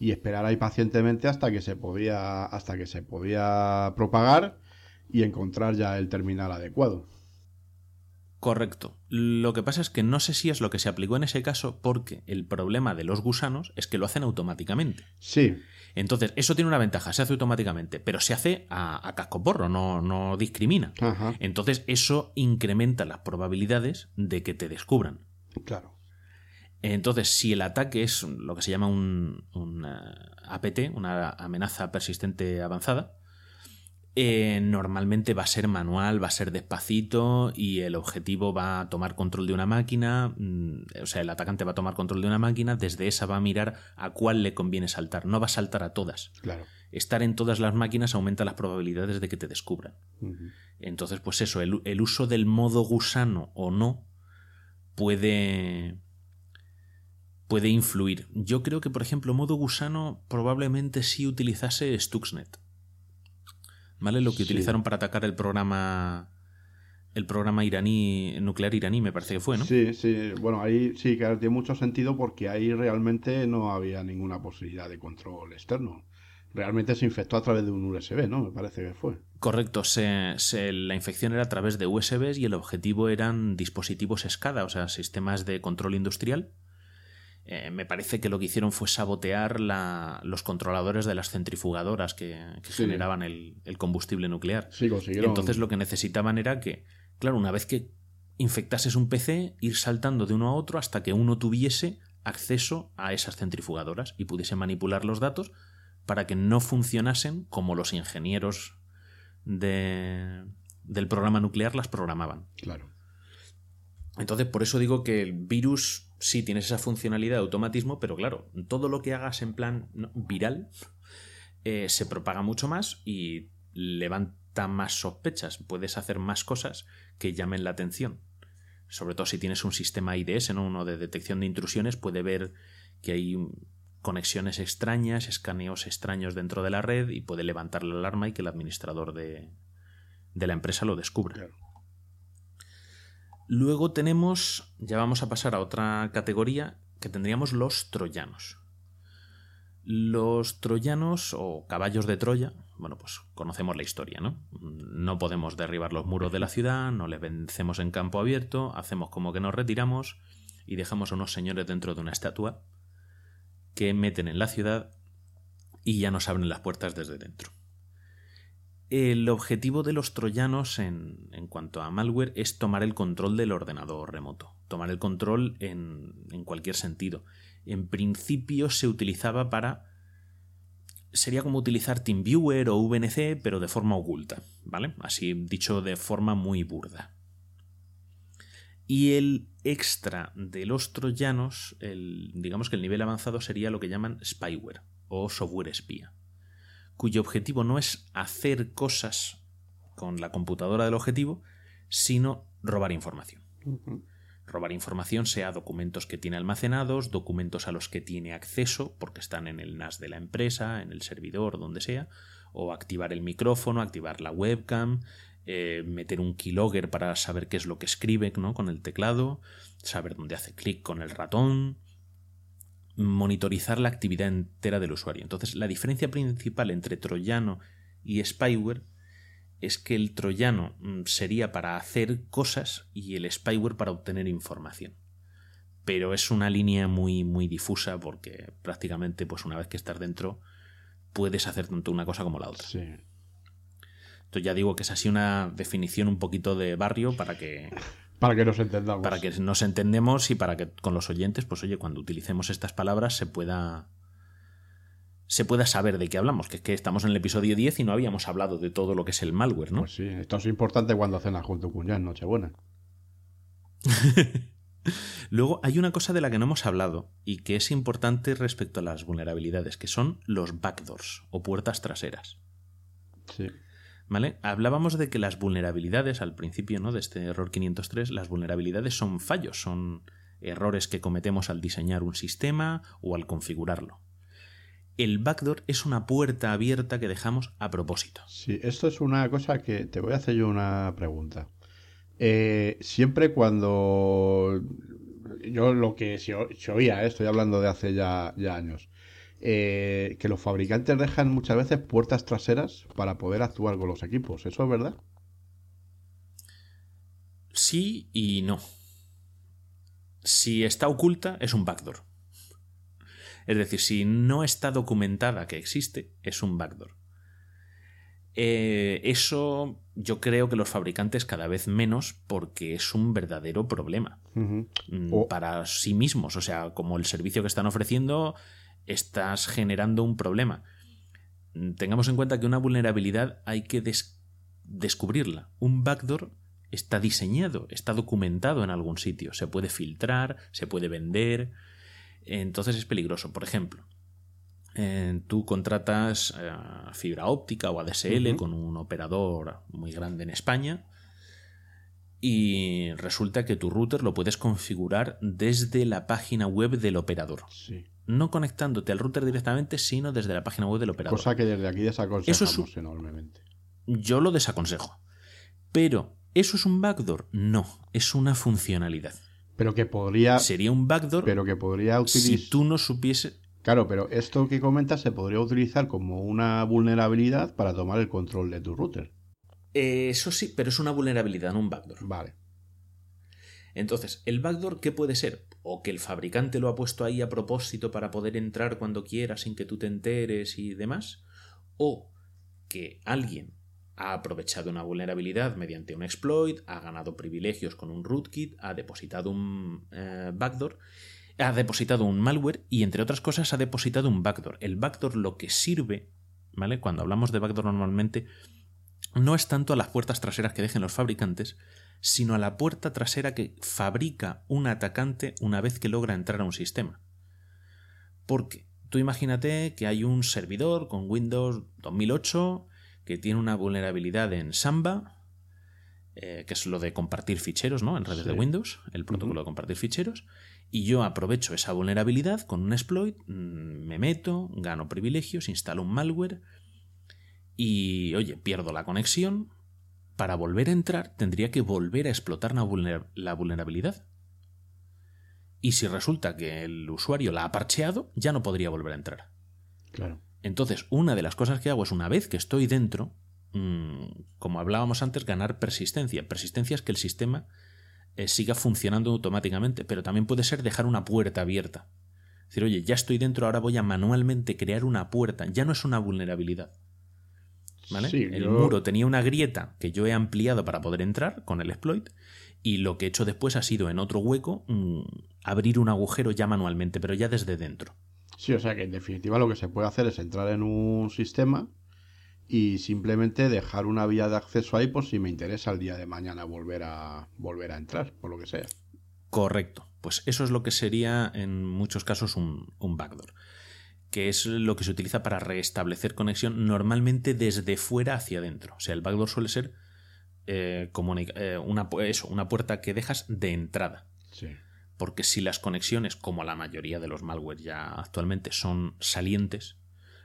y esperar ahí pacientemente hasta que se podía, hasta que se podía propagar y encontrar ya el terminal adecuado. Correcto. Lo que pasa es que no sé si es lo que se aplicó en ese caso porque el problema de los gusanos es que lo hacen automáticamente. Sí, Entonces, eso tiene una ventaja, se hace automáticamente, pero se hace a, a cascoporro, no, no discrimina. ajá, Entonces, eso incrementa las probabilidades de que te descubran. claro. Entonces, si el ataque es lo que se llama un, un, eh, APT, una amenaza persistente avanzada, eh, normalmente va a ser manual, va a ser despacito y el objetivo va a tomar control de una máquina, mm, o sea, el atacante va a tomar control de una máquina, desde esa va a mirar a cuál le conviene saltar, no va a saltar a todas. Claro. Estar en todas las máquinas aumenta las probabilidades de que te descubran. Entonces, pues eso, el, el uso del modo gusano o no puede puede influir. Yo creo que, por ejemplo, modo gusano probablemente sí utilizase Stuxnet. ¿Vale? Lo que Sí. utilizaron para atacar el programa el programa iraní nuclear iraní me parece que fue, ¿no? Sí, sí, bueno, ahí sí que tiene mucho sentido porque ahí realmente no había ninguna posibilidad de control externo. Realmente se infectó a través de un USB, ¿no? Me parece que fue. Correcto, se, se- la infección era a través de USBs y el objetivo eran dispositivos SCADA, o sea, sistemas de control industrial. Eh, me parece que lo que hicieron fue sabotear la- los controladores de las centrifugadoras que, que Sí. generaban el, el combustible nuclear. Sí, consiguieron. Entonces lo que necesitaban era que, claro, una vez que infectases un PC, ir saltando de uno a otro hasta que uno tuviese acceso a esas centrifugadoras y pudiese manipular los datos para que no funcionasen como los ingenieros de- del programa nuclear las programaban. Claro. Entonces, por eso digo que el virus sí tienes esa funcionalidad de automatismo, pero claro, todo lo que hagas en plan viral eh, se propaga mucho más y levanta más sospechas. Puedes hacer más cosas que llamen la atención. Sobre todo si tienes un sistema IDS, ¿no? uno de detección de intrusiones, puede ver que hay conexiones extrañas, escaneos extraños dentro de la red y puede levantar la alarma y que el administrador de, de la empresa lo descubra. Claro. Luego tenemos, ya vamos a pasar a otra categoría, que tendríamos los troyanos. Los troyanos o caballos de Troya, bueno, pues conocemos la historia, ¿no? No podemos derribar los muros de la ciudad, no les vencemos en campo abierto, hacemos como que nos retiramos y dejamos a unos señores dentro de una estatua que meten en la ciudad y ya nos abren las puertas desde dentro. El objetivo de los troyanos en, cuanto a malware es tomar el control del ordenador remoto, tomar el control en, en cualquier sentido. En principio se utilizaba para... Sería como utilizar TeamViewer o VNC, pero de forma oculta, ¿vale? Así dicho de forma muy burda. Y el extra de los troyanos, el, digamos que el nivel avanzado sería lo que llaman spyware o software espía, cuyo objetivo no es hacer cosas con la computadora del objetivo, sino robar información. Robar información sea documentos que tiene almacenados, documentos a los que tiene acceso, porque están en el NAS de la empresa, en el servidor, donde sea, o activar el micrófono, activar la webcam, eh, meter un keylogger para saber qué es lo que escribe ¿no? con el teclado, saber dónde hace clic con el ratón, monitorizar la actividad entera del usuario. Entonces, la diferencia principal entre troyano y spyware es que el troyano mm, sería para hacer cosas y el spyware para obtener información. Pero es una línea muy, muy difusa porque prácticamente, pues una vez que estás dentro, puedes hacer tanto una cosa como la otra. Sí. Entonces ya digo que es así una definición un poquito de barrio para que para que nos entendamos. Para que nos entendemos y para que con los oyentes, pues oye, cuando utilicemos estas palabras se pueda se pueda saber de qué hablamos, que es que estamos en el episodio 10 y no habíamos hablado de todo lo que es el malware, ¿no? Pues sí, esto es importante cuando cenas junto con ya Nochebuena. Luego hay una cosa de la que no hemos hablado y que es importante respecto a las vulnerabilidades, que son los backdoors o puertas traseras. Sí. ¿Vale? Hablábamos de que las vulnerabilidades, al principio ¿no? de este error 503, las vulnerabilidades son fallos, son errores que cometemos al diseñar un sistema o al configurarlo. El backdoor es una puerta abierta que dejamos a propósito. Sí, esto es una cosa que te voy a hacer yo una pregunta. Eh, siempre cuando yo lo que se, oía, eh, estoy hablando de hace ya, ya años, eh, que los fabricantes dejan muchas veces puertas traseras para poder actuar con los equipos. ¿Eso es verdad? Sí y no. Si está oculta, es un backdoor. Es decir, si no está documentada que existe, es un backdoor. Eh, eso yo creo que los fabricantes cada vez menos porque es un verdadero problema mm, para sí mismos. O sea, como el servicio que están ofreciendo, estás generando un problema. Tengamos en cuenta que una vulnerabilidad hay que des- descubrirla. Un backdoor está diseñado, está documentado en algún sitio. Se puede filtrar, se puede vender. Entonces es peligroso. Por ejemplo, eh, tú contratas eh, fibra óptica o ADSL con un operador muy grande en España y resulta que tu router lo puedes configurar desde la página web del operador. Sí. No conectándote al router directamente, sino desde la página web del operador. Cosa que desde aquí desaconsejamos Eso es un- enormemente. Yo lo desaconsejo. Pero, ¿eso es un backdoor? No, es una funcionalidad. Pero que podría, Sería un backdoor pero que podría utilizar. si tú no supieses... Claro, pero esto que comentas se podría utilizar como una vulnerabilidad para tomar el control de tu router. Eh, eso sí, pero es una vulnerabilidad, no un backdoor. Vale. Entonces, ¿el backdoor qué puede ser? O que el fabricante lo ha puesto ahí a propósito para poder entrar cuando quiera sin que tú te enteres y demás. O que alguien ha aprovechado una vulnerabilidad mediante un exploit, ha ganado privilegios con un rootkit, ha depositado un eh, backdoor, ha depositado un malware y entre otras cosas ha depositado un backdoor. El backdoor lo que sirve, ¿vale? Cuando hablamos de backdoor normalmente no es tanto a las puertas traseras que dejen los fabricantes, sino a la puerta trasera que fabrica un atacante una vez que logra entrar a un sistema. Porque tú imagínate que hay un servidor con Windows 2008 que tiene una vulnerabilidad en Samba, eh, que es lo de compartir ficheros, ¿no? En redes Sí. de Windows, el protocolo de compartir ficheros, y yo aprovecho esa vulnerabilidad con un exploit, mm, me meto, gano privilegios, instalo un malware y, oye, pierdo la conexión. Para volver a entrar tendría que volver a explotar la, vulner- la vulnerabilidad. Y si resulta que el usuario la ha parcheado, ya no podría volver a entrar. Claro. Entonces, una de las cosas que hago es una vez que estoy dentro, mm, como hablábamos antes, ganar persistencia. Persistencia es que el sistema eh, siga funcionando automáticamente, pero también puede ser dejar una puerta abierta. Es decir, oye, ya estoy dentro, ahora voy a manualmente crear una puerta. Ya no es una vulnerabilidad. ¿Vale? Sí, el yo- muro tenía una grieta que yo he ampliado para poder entrar con el exploit y lo que he hecho después ha sido en otro hueco mm, abrir un agujero ya manualmente, pero ya desde dentro. Sí, o sea que en definitiva lo que se puede hacer es entrar en un sistema y simplemente dejar una vía de acceso ahí por si me interesa el día de mañana volver a volver a entrar, por lo que sea. Correcto. Pues eso es lo que sería en muchos casos un, un backdoor, que es lo que se utiliza para restablecer conexión normalmente desde fuera hacia adentro. O sea, el backdoor suele ser eh, eh, una, pu- eso, una puerta que dejas de entrada. Sí. Porque si las conexiones, como la mayoría de los malware ya actualmente, son salientes,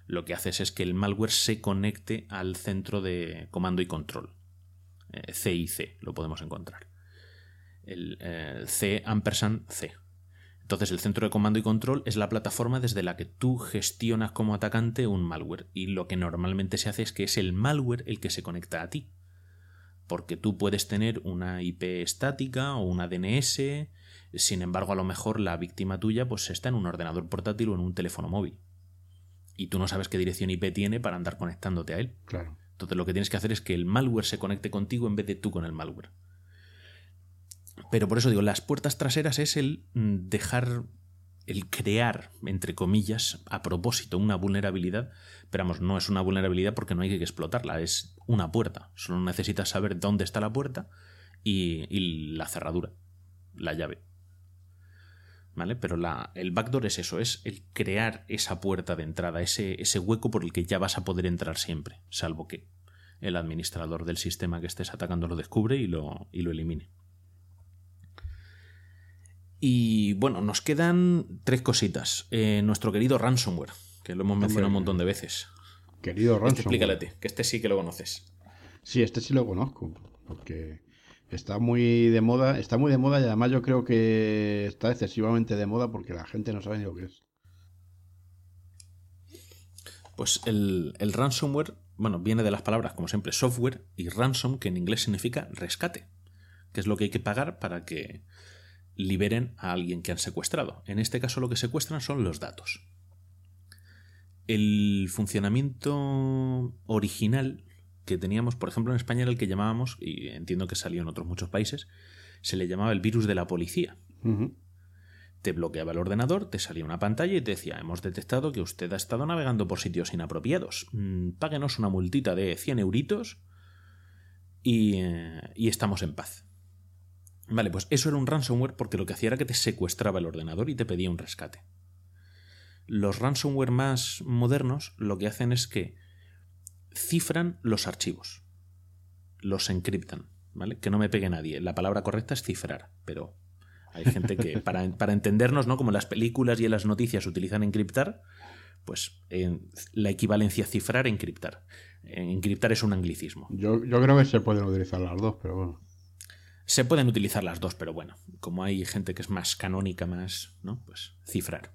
lo que haces es que el malware se conecte al centro de comando y control. Eh, CIC lo podemos encontrar. El eh, C ampersand C. Entonces el centro de comando y control es la plataforma desde la que tú gestionas como atacante un malware. Y lo que normalmente se hace es que es el malware el que se conecta a ti. Porque tú puedes tener una IP estática o una DNS, sin embargo, a lo mejor la víctima tuya pues está en un ordenador portátil o en un teléfono móvil. Y tú no sabes qué dirección IP tiene para andar conectándote a él. Claro. Entonces lo que tienes que hacer es que el malware se conecte contigo en vez de tú con el malware. Pero por eso digo, las puertas traseras es el mm, dejar, el crear, entre comillas, a propósito una vulnerabilidad. Pero vamos, no es una vulnerabilidad porque no hay que explotarla, es una puerta. Solo necesitas saber dónde está la puerta y, y la cerradura, la llave. ¿Vale? Pero la, el backdoor es eso, es el crear esa puerta de entrada, ese, ese hueco por el que ya vas a poder entrar siempre, salvo que el administrador del sistema que estés atacando lo descubre y lo, y lo elimine. Y bueno, nos quedan tres cositas. Eh, nuestro querido ransomware, que lo hemos mencionado un montón de veces. Querido Este Ransom. explícale a ti, que este sí que lo conoces. Sí, este sí lo conozco, porque está muy de moda, está muy de moda y además yo creo que está excesivamente de moda porque la gente no sabe ni lo que es. Pues el, el ransomware, bueno, viene de las palabras, como siempre, software y ransom, que en inglés significa rescate, que es lo que hay que pagar para que liberen a alguien que han secuestrado. En este caso lo que secuestran son los datos. El funcionamiento original que teníamos, por ejemplo, en España era el que llamábamos, y entiendo que salió en otros muchos países, se le llamaba el virus de la policía. Te bloqueaba el ordenador, te salía una pantalla y te decía, hemos detectado que usted ha estado navegando por sitios inapropiados. Mm, Páguenos una multita de 100 euritos y, eh, y estamos en paz. Vale, pues eso era un ransomware porque lo que hacía era que te secuestraba el ordenador y te pedía un rescate. Los ransomware más modernos lo que hacen es que cifran los archivos. Los encriptan, ¿vale? Que no me pegue nadie. La palabra correcta es cifrar, pero hay gente que, para, para entendernos, ¿no? Como las películas y en las noticias utilizan encriptar, pues la equivalencia cifrar, encriptar. Encriptar es un anglicismo. Yo, yo creo que se pueden utilizar las dos, pero bueno. Se pueden utilizar las dos, pero bueno, como hay gente que es más canónica, más, ¿no? Pues cifrar.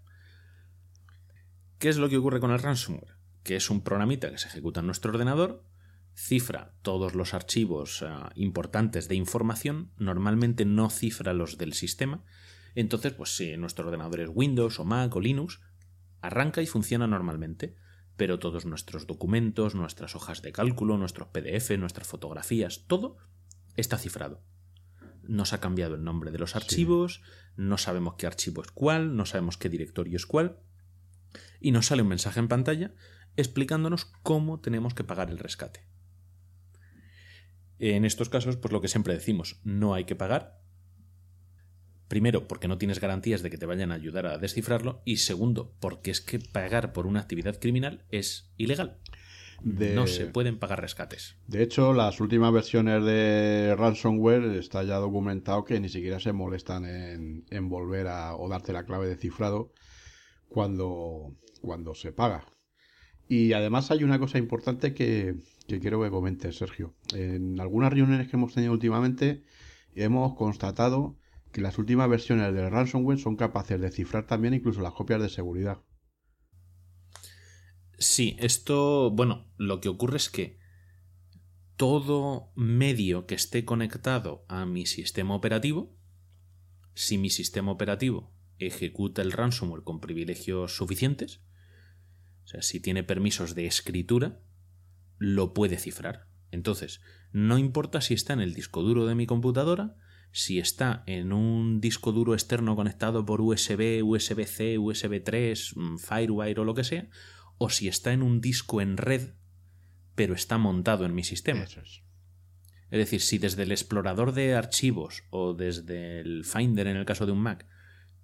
¿Qué es lo que ocurre con el ransomware? Que es un programita que se ejecuta en nuestro ordenador, cifra todos los archivos eh, importantes de información, normalmente no cifra los del sistema, entonces, pues si nuestro ordenador es Windows o Mac o Linux, arranca y funciona normalmente, pero todos nuestros documentos, nuestras hojas de cálculo, nuestros PDF, nuestras fotografías, todo está cifrado. Nos ha cambiado el nombre de los archivos, no sabemos qué archivo es cuál, no sabemos qué directorio es cuál, y nos sale un mensaje en pantalla explicándonos cómo tenemos que pagar el rescate. En estos casos, pues lo que siempre decimos, no hay que pagar. Primero, porque no tienes garantías de que te vayan a ayudar a descifrarlo. Y segundo, porque es que pagar por una actividad criminal es ilegal. De, No se pueden pagar rescates. de hecho, las últimas versiones de ransomware está ya documentado que ni siquiera se molestan en, en volver a o darte la clave de cifrado cuando, cuando se paga. Y además hay una cosa importante que, que quiero que comentes, Sergio. En algunas reuniones que hemos tenido últimamente hemos constatado que las últimas versiones del ransomware son capaces de cifrar también incluso las copias de seguridad. Sí, esto, bueno, lo que ocurre es que todo medio que esté conectado a mi sistema operativo, si mi sistema operativo ejecuta el ransomware con privilegios suficientes, o sea, si tiene permisos de escritura, lo puede cifrar. Entonces, no importa si está en el disco duro de mi computadora, si está en un disco duro externo conectado por USB, USB-C, USB 3, mm, Firewire o lo que sea, o si está en un disco en red, pero está montado en mi sistema. Eso es. Es decir, si desde el explorador de archivos o desde el Finder en el caso de un Mac,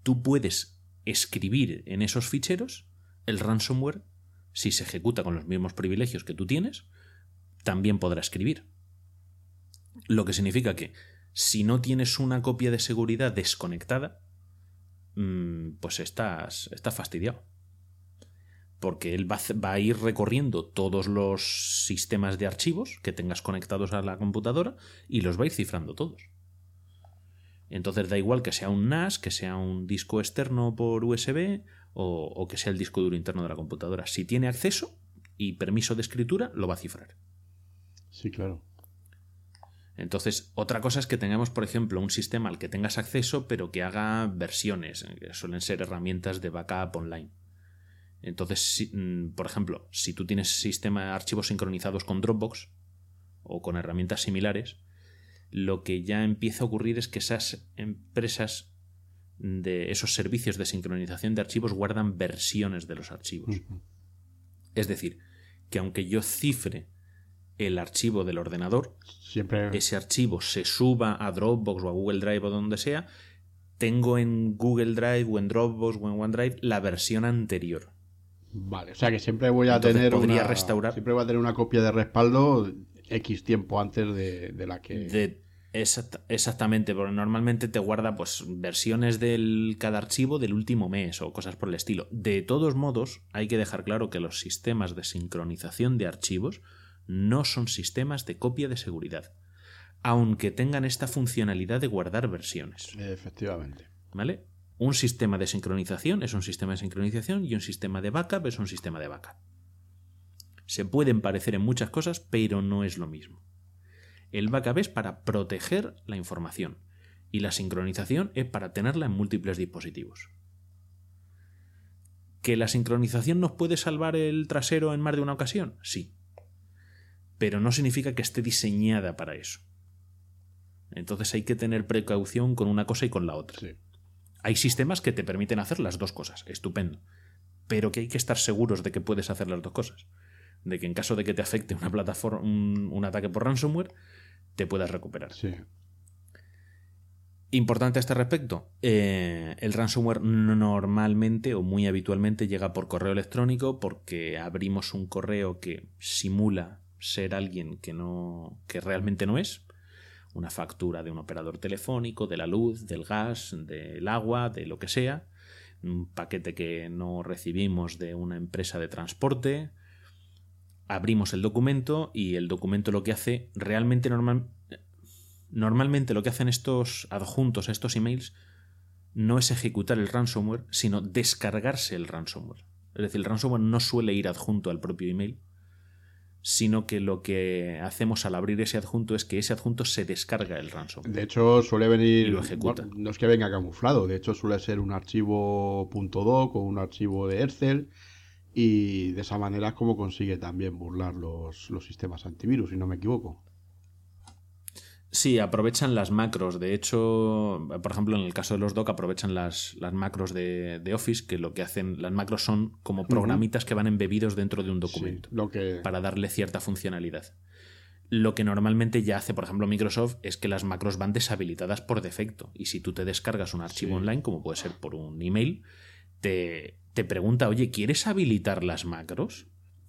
tú puedes escribir en esos ficheros, el ransomware, si se ejecuta con los mismos privilegios que tú tienes, también podrá escribir. Lo que significa que si no tienes una copia de seguridad desconectada, mm, pues estás, estás fastidiado. Porque él va, a- va a ir recorriendo todos los sistemas de archivos que tengas conectados a la computadora y los va a ir cifrando todos. Entonces da igual que sea un NAS, que sea un disco externo por USB o, o que sea el disco duro interno de la computadora. Si tiene acceso y permiso de escritura, lo va a cifrar. Sí, claro. Entonces, otra cosa es que tengamos, por ejemplo, un sistema al que tengas acceso, pero que haga versiones, que suelen ser herramientas de backup online. Entonces, si- mm, por ejemplo, si tú tienes sistema de archivos sincronizados con Dropbox o con herramientas similares, lo que ya empieza a ocurrir es que esas empresas de esos servicios de sincronización de archivos guardan versiones de los archivos. Es decir, que aunque yo cifre el archivo del ordenador, Siempre. ese archivo se suba a Dropbox o a Google Drive o donde sea, tengo en Google Drive o en Dropbox o en OneDrive la versión anterior. Vale, o sea que siempre voy a Entonces tener podría una, restaurar- Siempre voy a tener una copia de respaldo X tiempo antes de, de la que. De- exactamente, porque normalmente te guarda pues versiones del cada archivo del último mes o cosas por el estilo. De todos modos, hay que dejar claro que los sistemas de sincronización de archivos no son sistemas de copia de seguridad, aunque tengan esta funcionalidad de guardar versiones. Efectivamente. ¿Vale? Un sistema de sincronización es un sistema de sincronización y un sistema de backup es un sistema de backup. Se pueden parecer en muchas cosas, pero no es lo mismo. El backup es para proteger la información y la sincronización es para tenerla en múltiples dispositivos. ¿Que la sincronización nos puede salvar el trasero en más de una ocasión? Sí. Pero no significa que esté diseñada para eso. Entonces hay que tener precaución con una cosa y con la otra. Hay sistemas que te permiten hacer las dos cosas, estupendo. Pero que hay que estar seguros de que puedes hacer las dos cosas. De que en caso de que te afecte una plataforma, un, un ataque por ransomware, te puedas recuperar. Sí. Importante a este respecto, eh, el ransomware normalmente o muy habitualmente llega por correo electrónico porque abrimos un correo que simula ser alguien que no que realmente no es, una factura de un operador telefónico, de la luz, del gas, del agua, de lo que sea, un paquete que no recibimos de una empresa de transporte, abrimos el documento y el documento lo que hace realmente normal normalmente lo que hacen estos adjuntos a estos emails no es ejecutar el ransomware, sino descargarse el ransomware. Es decir, el ransomware no suele ir adjunto al propio email, sino que lo que hacemos al abrir ese adjunto es que ese adjunto se descarga el ransomware. De hecho, suele venir. Y lo ejecuta. no es que venga camuflado, de hecho, suele ser un archivo .doc o un archivo de Excel. Y de esa manera es como consigue también burlar los, los sistemas antivirus, si no me equivoco. Sí, aprovechan las macros. De hecho, por ejemplo, en el caso de los doc, aprovechan las, las macros de, de Office, que lo que hacen, las macros son como programitas que van embebidos dentro de un documento. Sí, lo que. para darle cierta funcionalidad. Lo que normalmente ya hace, por ejemplo, Microsoft es que las macros van deshabilitadas por defecto. Y si tú te descargas un archivo Sí. online, como puede ser por un email, te, te pregunta, oye, ¿quieres habilitar las macros?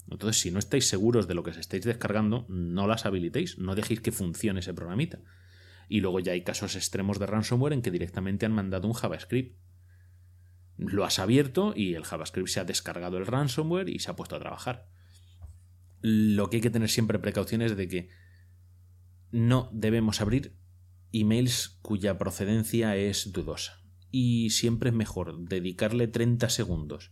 Entonces, si no estáis seguros de lo que se estáis descargando, no las habilitéis, no dejéis que funcione ese programita. Y luego ya hay casos extremos de ransomware en que directamente han mandado un JavaScript. Lo has abierto y el JavaScript se ha descargado el ransomware y se ha puesto a trabajar. Lo que hay que tener siempre precauciones de que no debemos abrir emails cuya procedencia es dudosa. Y siempre es mejor dedicarle 30 segundos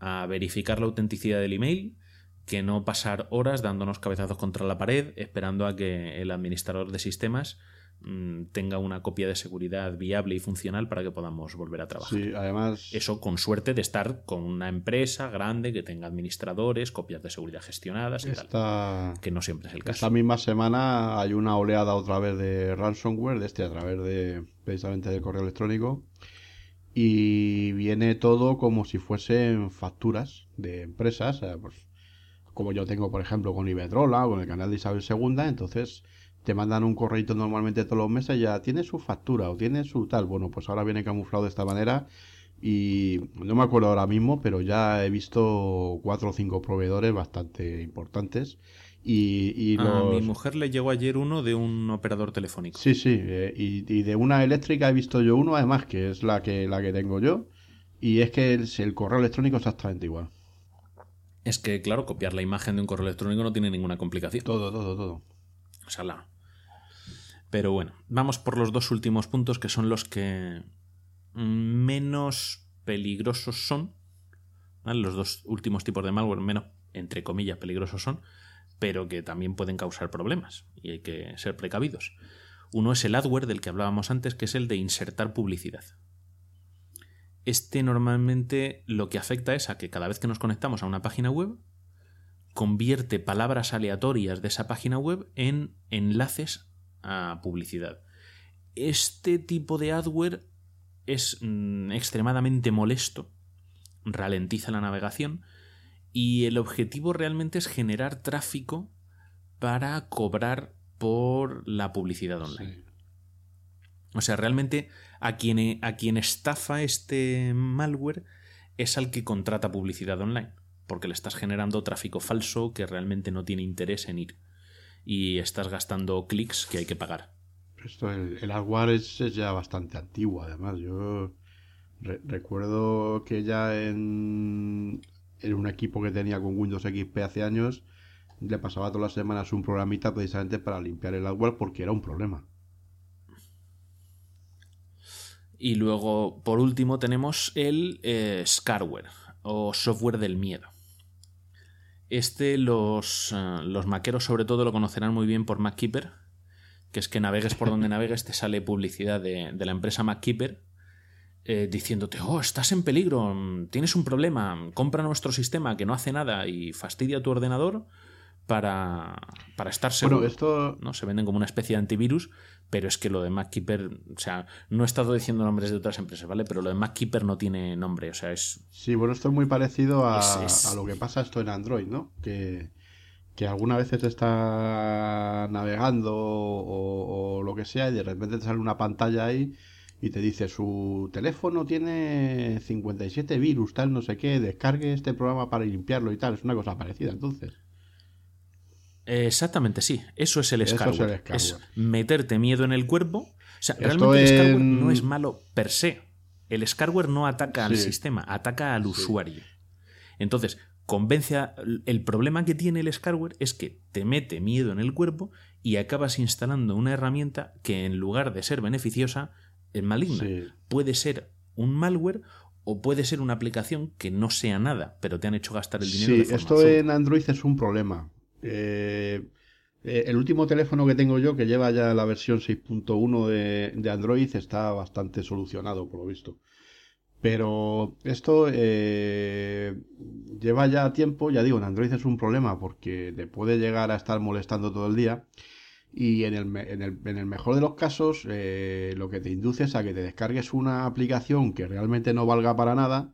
a verificar la autenticidad del email que no pasar horas dándonos cabezazos contra la pared esperando a que el administrador de sistemas mm, tenga una copia de seguridad viable y funcional para que podamos volver a trabajar. Sí, además. Eso con suerte de estar con una empresa grande que tenga administradores, copias de seguridad gestionadas y Esta, tal. Que no siempre es el caso. esta misma semana hay una oleada otra vez de ransomware, de este a través de precisamente del correo electrónico. Y viene todo como si fuesen facturas de empresas. eh, pues, como yo tengo, por ejemplo, con Iberdrola o con el canal de Isabel II, entonces te mandan un correito normalmente todos los meses, ya tiene su factura o tiene su tal. Bueno, pues ahora viene camuflado de esta manera y no me acuerdo ahora mismo, pero ya he visto cuatro o cinco proveedores bastante importantes. Y, y A mi mujer le llegó ayer uno de un operador telefónico. Sí, sí, eh, y, y de una eléctrica he visto yo uno, además, que es la que, la que tengo yo, y es que el, el correo electrónico es exactamente igual. Es que, claro, copiar la imagen de un correo electrónico no tiene ninguna complicación. Todo, todo, todo. O sea, la- Pero bueno, vamos por los dos últimos puntos que son los que menos peligrosos son. ¿vale? Los dos últimos tipos de malware menos, entre comillas, peligrosos son, pero que también pueden causar problemas y hay que ser precavidos. Uno es el adware del que hablábamos antes, que es el de insertar publicidad. Este normalmente lo que afecta es a que cada vez que nos conectamos a una página web, convierte palabras aleatorias de esa página web en enlaces a publicidad. Este tipo de adware es mm, extremadamente molesto, ralentiza la navegación y el objetivo realmente es generar tráfico para cobrar por la publicidad online. Sí. O sea, realmente a quien, a quien estafa este malware es al que contrata publicidad online, porque le estás generando tráfico falso que realmente no tiene interés en ir. Y estás gastando clics que hay que pagar. Esto, el, el es, ya bastante antiguo, además. Yo re- recuerdo que ya en, en un equipo que tenía con Windows XP hace años, le pasaba todas las semanas un programita precisamente para limpiar el hardware porque era un problema. Y luego, por último, tenemos el eh, scarware o software del miedo. Este los, eh, los maqueros sobre todo lo conocerán muy bien por MacKeeper, que es que navegues por donde navegues te sale publicidad de, de la empresa MacKeeper eh, diciéndote, oh, estás en peligro, tienes un problema, compra nuestro sistema que no hace nada y fastidia tu ordenador para, para estar seguro. Bueno, esto ¿no? Se venden como una especie de antivirus, pero es que lo de MacKeeper, o sea, no he estado diciendo nombres de otras empresas, ¿vale? Pero lo de MacKeeper no tiene nombre, o sea, es... Sí, bueno, esto es muy parecido a, Es- es- a lo que pasa esto en Android, ¿no? Que, que alguna vez te está navegando o, o lo que sea y de repente te sale una pantalla ahí y te dice su teléfono tiene 57 virus, tal, no sé qué, descargue este programa para limpiarlo y tal. Es una cosa parecida, entonces. Exactamente, sí. Eso es el Eso es el scarware. scarware. Es meterte miedo en el cuerpo. O sea, Esto realmente el scarware en- no es malo per se. El scarware no ataca al sistema, ataca al Sí. usuario. Entonces, convence a... El problema que tiene el scarware es que te mete miedo en el cuerpo y acabas instalando una herramienta que en lugar de ser beneficiosa, es maligna. Sí. Puede ser un malware o puede ser una aplicación que no sea nada, pero te han hecho gastar el dinero Sí, de forma esto en Android es un problema. Eh, eh, el último teléfono que tengo yo, que lleva ya la versión 6.1 de, Android, está bastante solucionado, por lo visto. Pero esto eh, lleva ya tiempo, ya digo, en Android es un problema porque te puede llegar a estar molestando todo el día. Y en el, mejor de los casos, lo que te induce es a que te descargues una aplicación que realmente no valga para nada.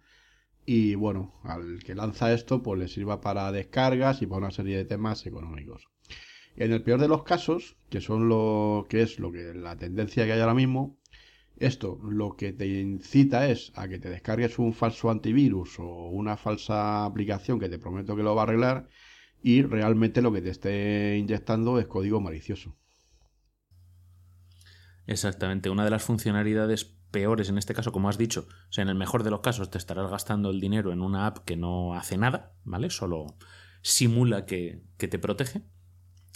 Y bueno, al que lanza esto, pues le sirva para descargas y para una serie de temas económicos. En el peor de los casos, que son lo que es lo que la tendencia que hay ahora mismo, esto lo que te incita es a que te descargues un falso antivirus o una falsa aplicación que te prometo que lo va a arreglar y realmente lo que te esté inyectando es código malicioso. Exactamente, una de las funcionalidades peores en este caso, como has dicho, o sea, en el mejor de los casos te estarás gastando el dinero en una app que no hace nada, ¿vale? Solo simula que, que te protege.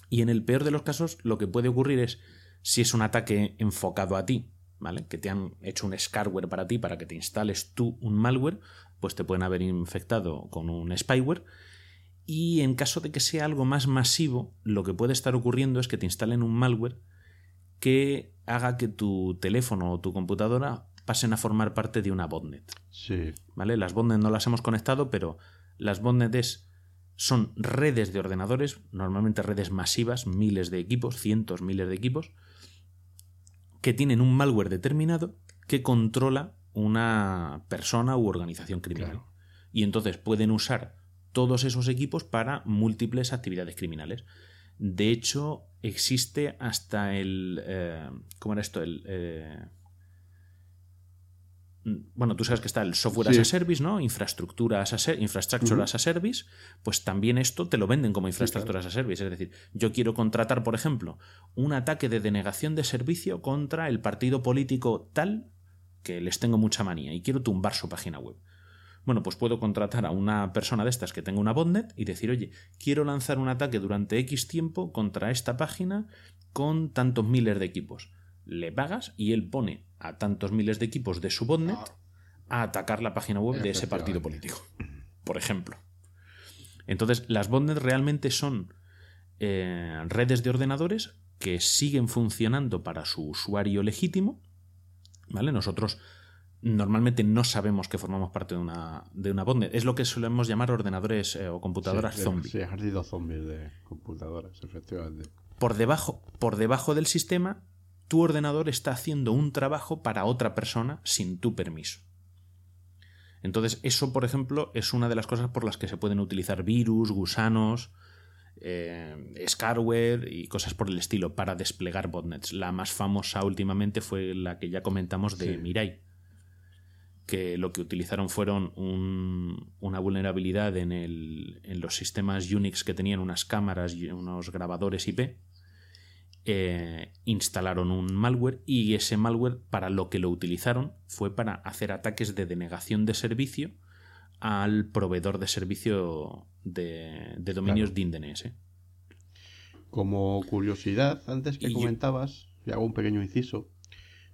Y en el peor de los casos, lo que puede ocurrir es, si es un ataque enfocado a ti, ¿vale? Que te han hecho un scarware para ti, para que te instales tú un malware, pues te pueden haber infectado con un spyware. Y en caso de que sea algo más masivo, lo que puede estar ocurriendo es que te instalen un malware que haga que tu teléfono o tu computadora pasen a formar parte de una botnet. Sí. ¿Vale? Las botnet no las hemos conectado, pero las botnet es- son redes de ordenadores, normalmente redes masivas, miles de equipos, cientos, miles de equipos, que tienen un malware determinado que controla una persona u organización criminal. Claro. Y entonces pueden usar todos esos equipos para múltiples actividades criminales. De hecho, existe hasta el... eh, ¿Cómo era esto? El... eh, bueno, tú sabes que está el software Sí. as a service, ¿no? Infraestructura as a ser- infrastructure as a service, pues también esto te lo venden como infraestructura as a service. Es decir, yo quiero contratar, por ejemplo, un ataque de denegación de servicio contra el partido político tal que les tengo mucha manía y quiero tumbar su página web. Bueno, pues puedo contratar a una persona de estas que tenga una botnet y decir, oye, quiero lanzar un ataque durante X tiempo contra esta página con tantos miles de equipos. Le pagas y él pone a tantos miles de equipos de su botnet a atacar la página web de ese partido político, por ejemplo. Entonces, las botnets realmente son eh, redes de ordenadores que siguen funcionando para su usuario legítimo. ¿Vale? Nosotros normalmente no sabemos que formamos parte de una, de una botnet. Es lo que solemos llamar ordenadores eh, o computadoras sí, zombie. Sí, ejército zombies de computadoras, efectivamente. Por debajo, por debajo del sistema, tu ordenador está haciendo un trabajo para otra persona sin tu permiso. Entonces, eso, por ejemplo, es una de las cosas por las que se pueden utilizar virus, gusanos, eh, scarware y cosas por el estilo para desplegar botnets. La más famosa últimamente fue la que ya comentamos de Sí. Mirai, que lo que utilizaron fueron un- una vulnerabilidad en, el- en los sistemas Unix que tenían unas cámaras y unos grabadores IP. eh, instalaron un malware y ese malware para lo que lo utilizaron fue para hacer ataques de denegación de servicio al proveedor de servicio de, de dominios Claro. de DNS. Como curiosidad, antes que Y yo- comentabas, y hago un pequeño inciso,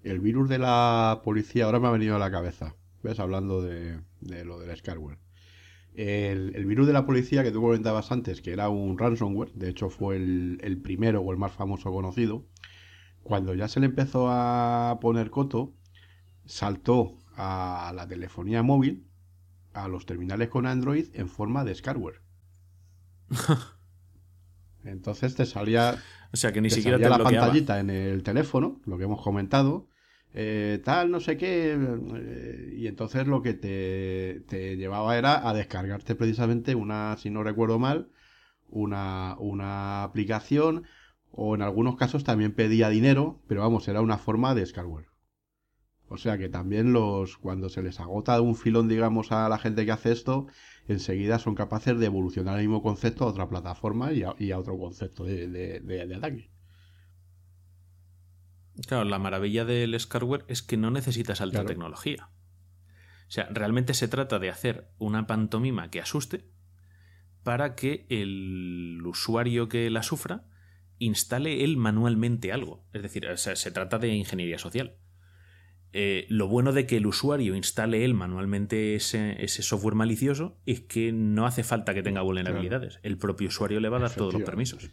el virus de la policía ahora me ha venido a la cabeza, ¿ves? Hablando de, de lo del scarware. El, el virus de la policía que tú comentabas antes, que era un ransomware, de hecho fue el, el primero o el más famoso conocido, cuando ya se le empezó a poner coto, saltó a la telefonía móvil, a los terminales con Android en forma de scarware. Entonces te salía O sea que ni te siquiera te la bloqueaba. pantallita en el teléfono, lo que hemos comentado, eh, tal, no sé qué, eh, y entonces lo que te, te llevaba era a descargarte precisamente una, si no recuerdo mal, una, una aplicación, o en algunos casos también pedía dinero, pero vamos, era una forma de scarware. O sea que también los, cuando se les agota un filón, digamos, a la gente que hace esto, enseguida son capaces de evolucionar el mismo concepto a otra plataforma y a, y a otro concepto de ataque. Claro, la maravilla del scarware es que no necesitas alta Claro. tecnología. O sea, realmente se trata de hacer una pantomima que asuste para que el usuario que la sufra instale él manualmente algo. Es decir, o sea, se trata de ingeniería social. Eh, lo bueno de que el usuario instale él manualmente ese, ese software malicioso es que no hace falta que tenga vulnerabilidades. El propio usuario le va a dar todos los permisos.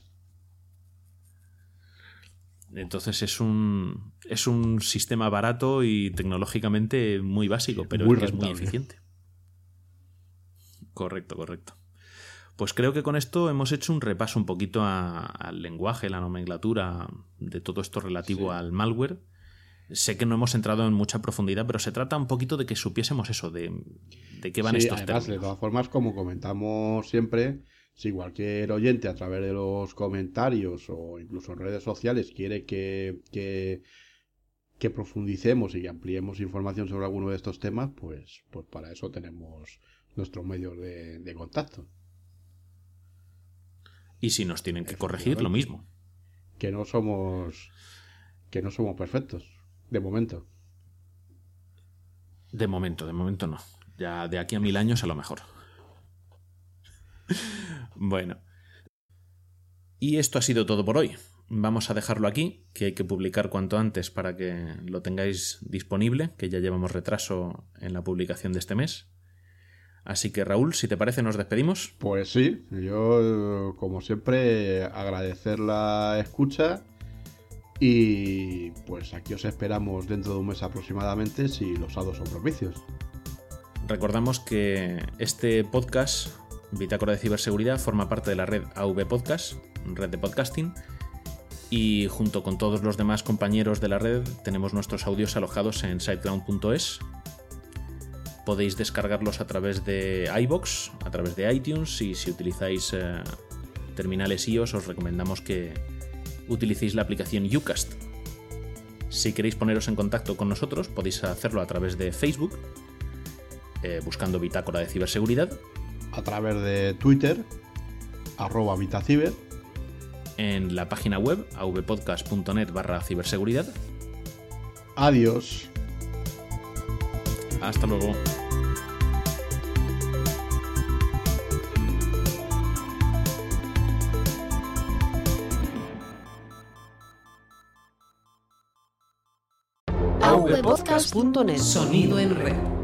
Entonces es un, es un sistema barato y tecnológicamente muy básico, pero Muy que es muy eficiente. Correcto, correcto. Pues creo que con esto hemos hecho un repaso un poquito a- al lenguaje, la nomenclatura de todo esto relativo Sí. al malware. Sé que no hemos entrado en mucha profundidad, pero se trata un poquito de que supiésemos eso, de, de qué van Sí, estos además, de todas formas, como comentamos siempre, si cualquier oyente a través de los comentarios o incluso en redes sociales quiere que, que, que profundicemos y que ampliemos información sobre alguno de estos temas, pues, pues para eso tenemos nuestros medios de, de contacto. Y si nos tienen que corregir, lo mismo. Que no somos que no somos perfectos, de momento. De momento, de momento no. Ya de aquí a mil años a lo mejor. Bueno. Y esto ha sido todo por hoy. Vamos a dejarlo aquí, que hay que publicar cuanto antes para que lo tengáis disponible, que ya llevamos retraso en la publicación de este mes. Así que Raúl, si te parece, nos despedimos. Pues sí, yo como siempre agradecer la escucha y pues aquí os esperamos dentro de un mes aproximadamente si los hados son propicios. Recordamos que este podcast, Bitácora de Ciberseguridad, forma parte de la red AV Podcast, red de podcasting, y junto con todos los demás compañeros de la red tenemos nuestros audios alojados en siteground.es. Podéis descargarlos a través de iBox, a través de iTunes y si utilizáis eh, terminales iOS os recomendamos que utilicéis la aplicación Ucast. Si queréis poneros en contacto con nosotros podéis hacerlo a través de Facebook, eh, buscando Bitácora de Ciberseguridad, A través de Twitter, arroba Vitaciber, en la página web avpodcast.net barra ciberseguridad. adiós. Hasta luego. avpodcast.net Sonido en red.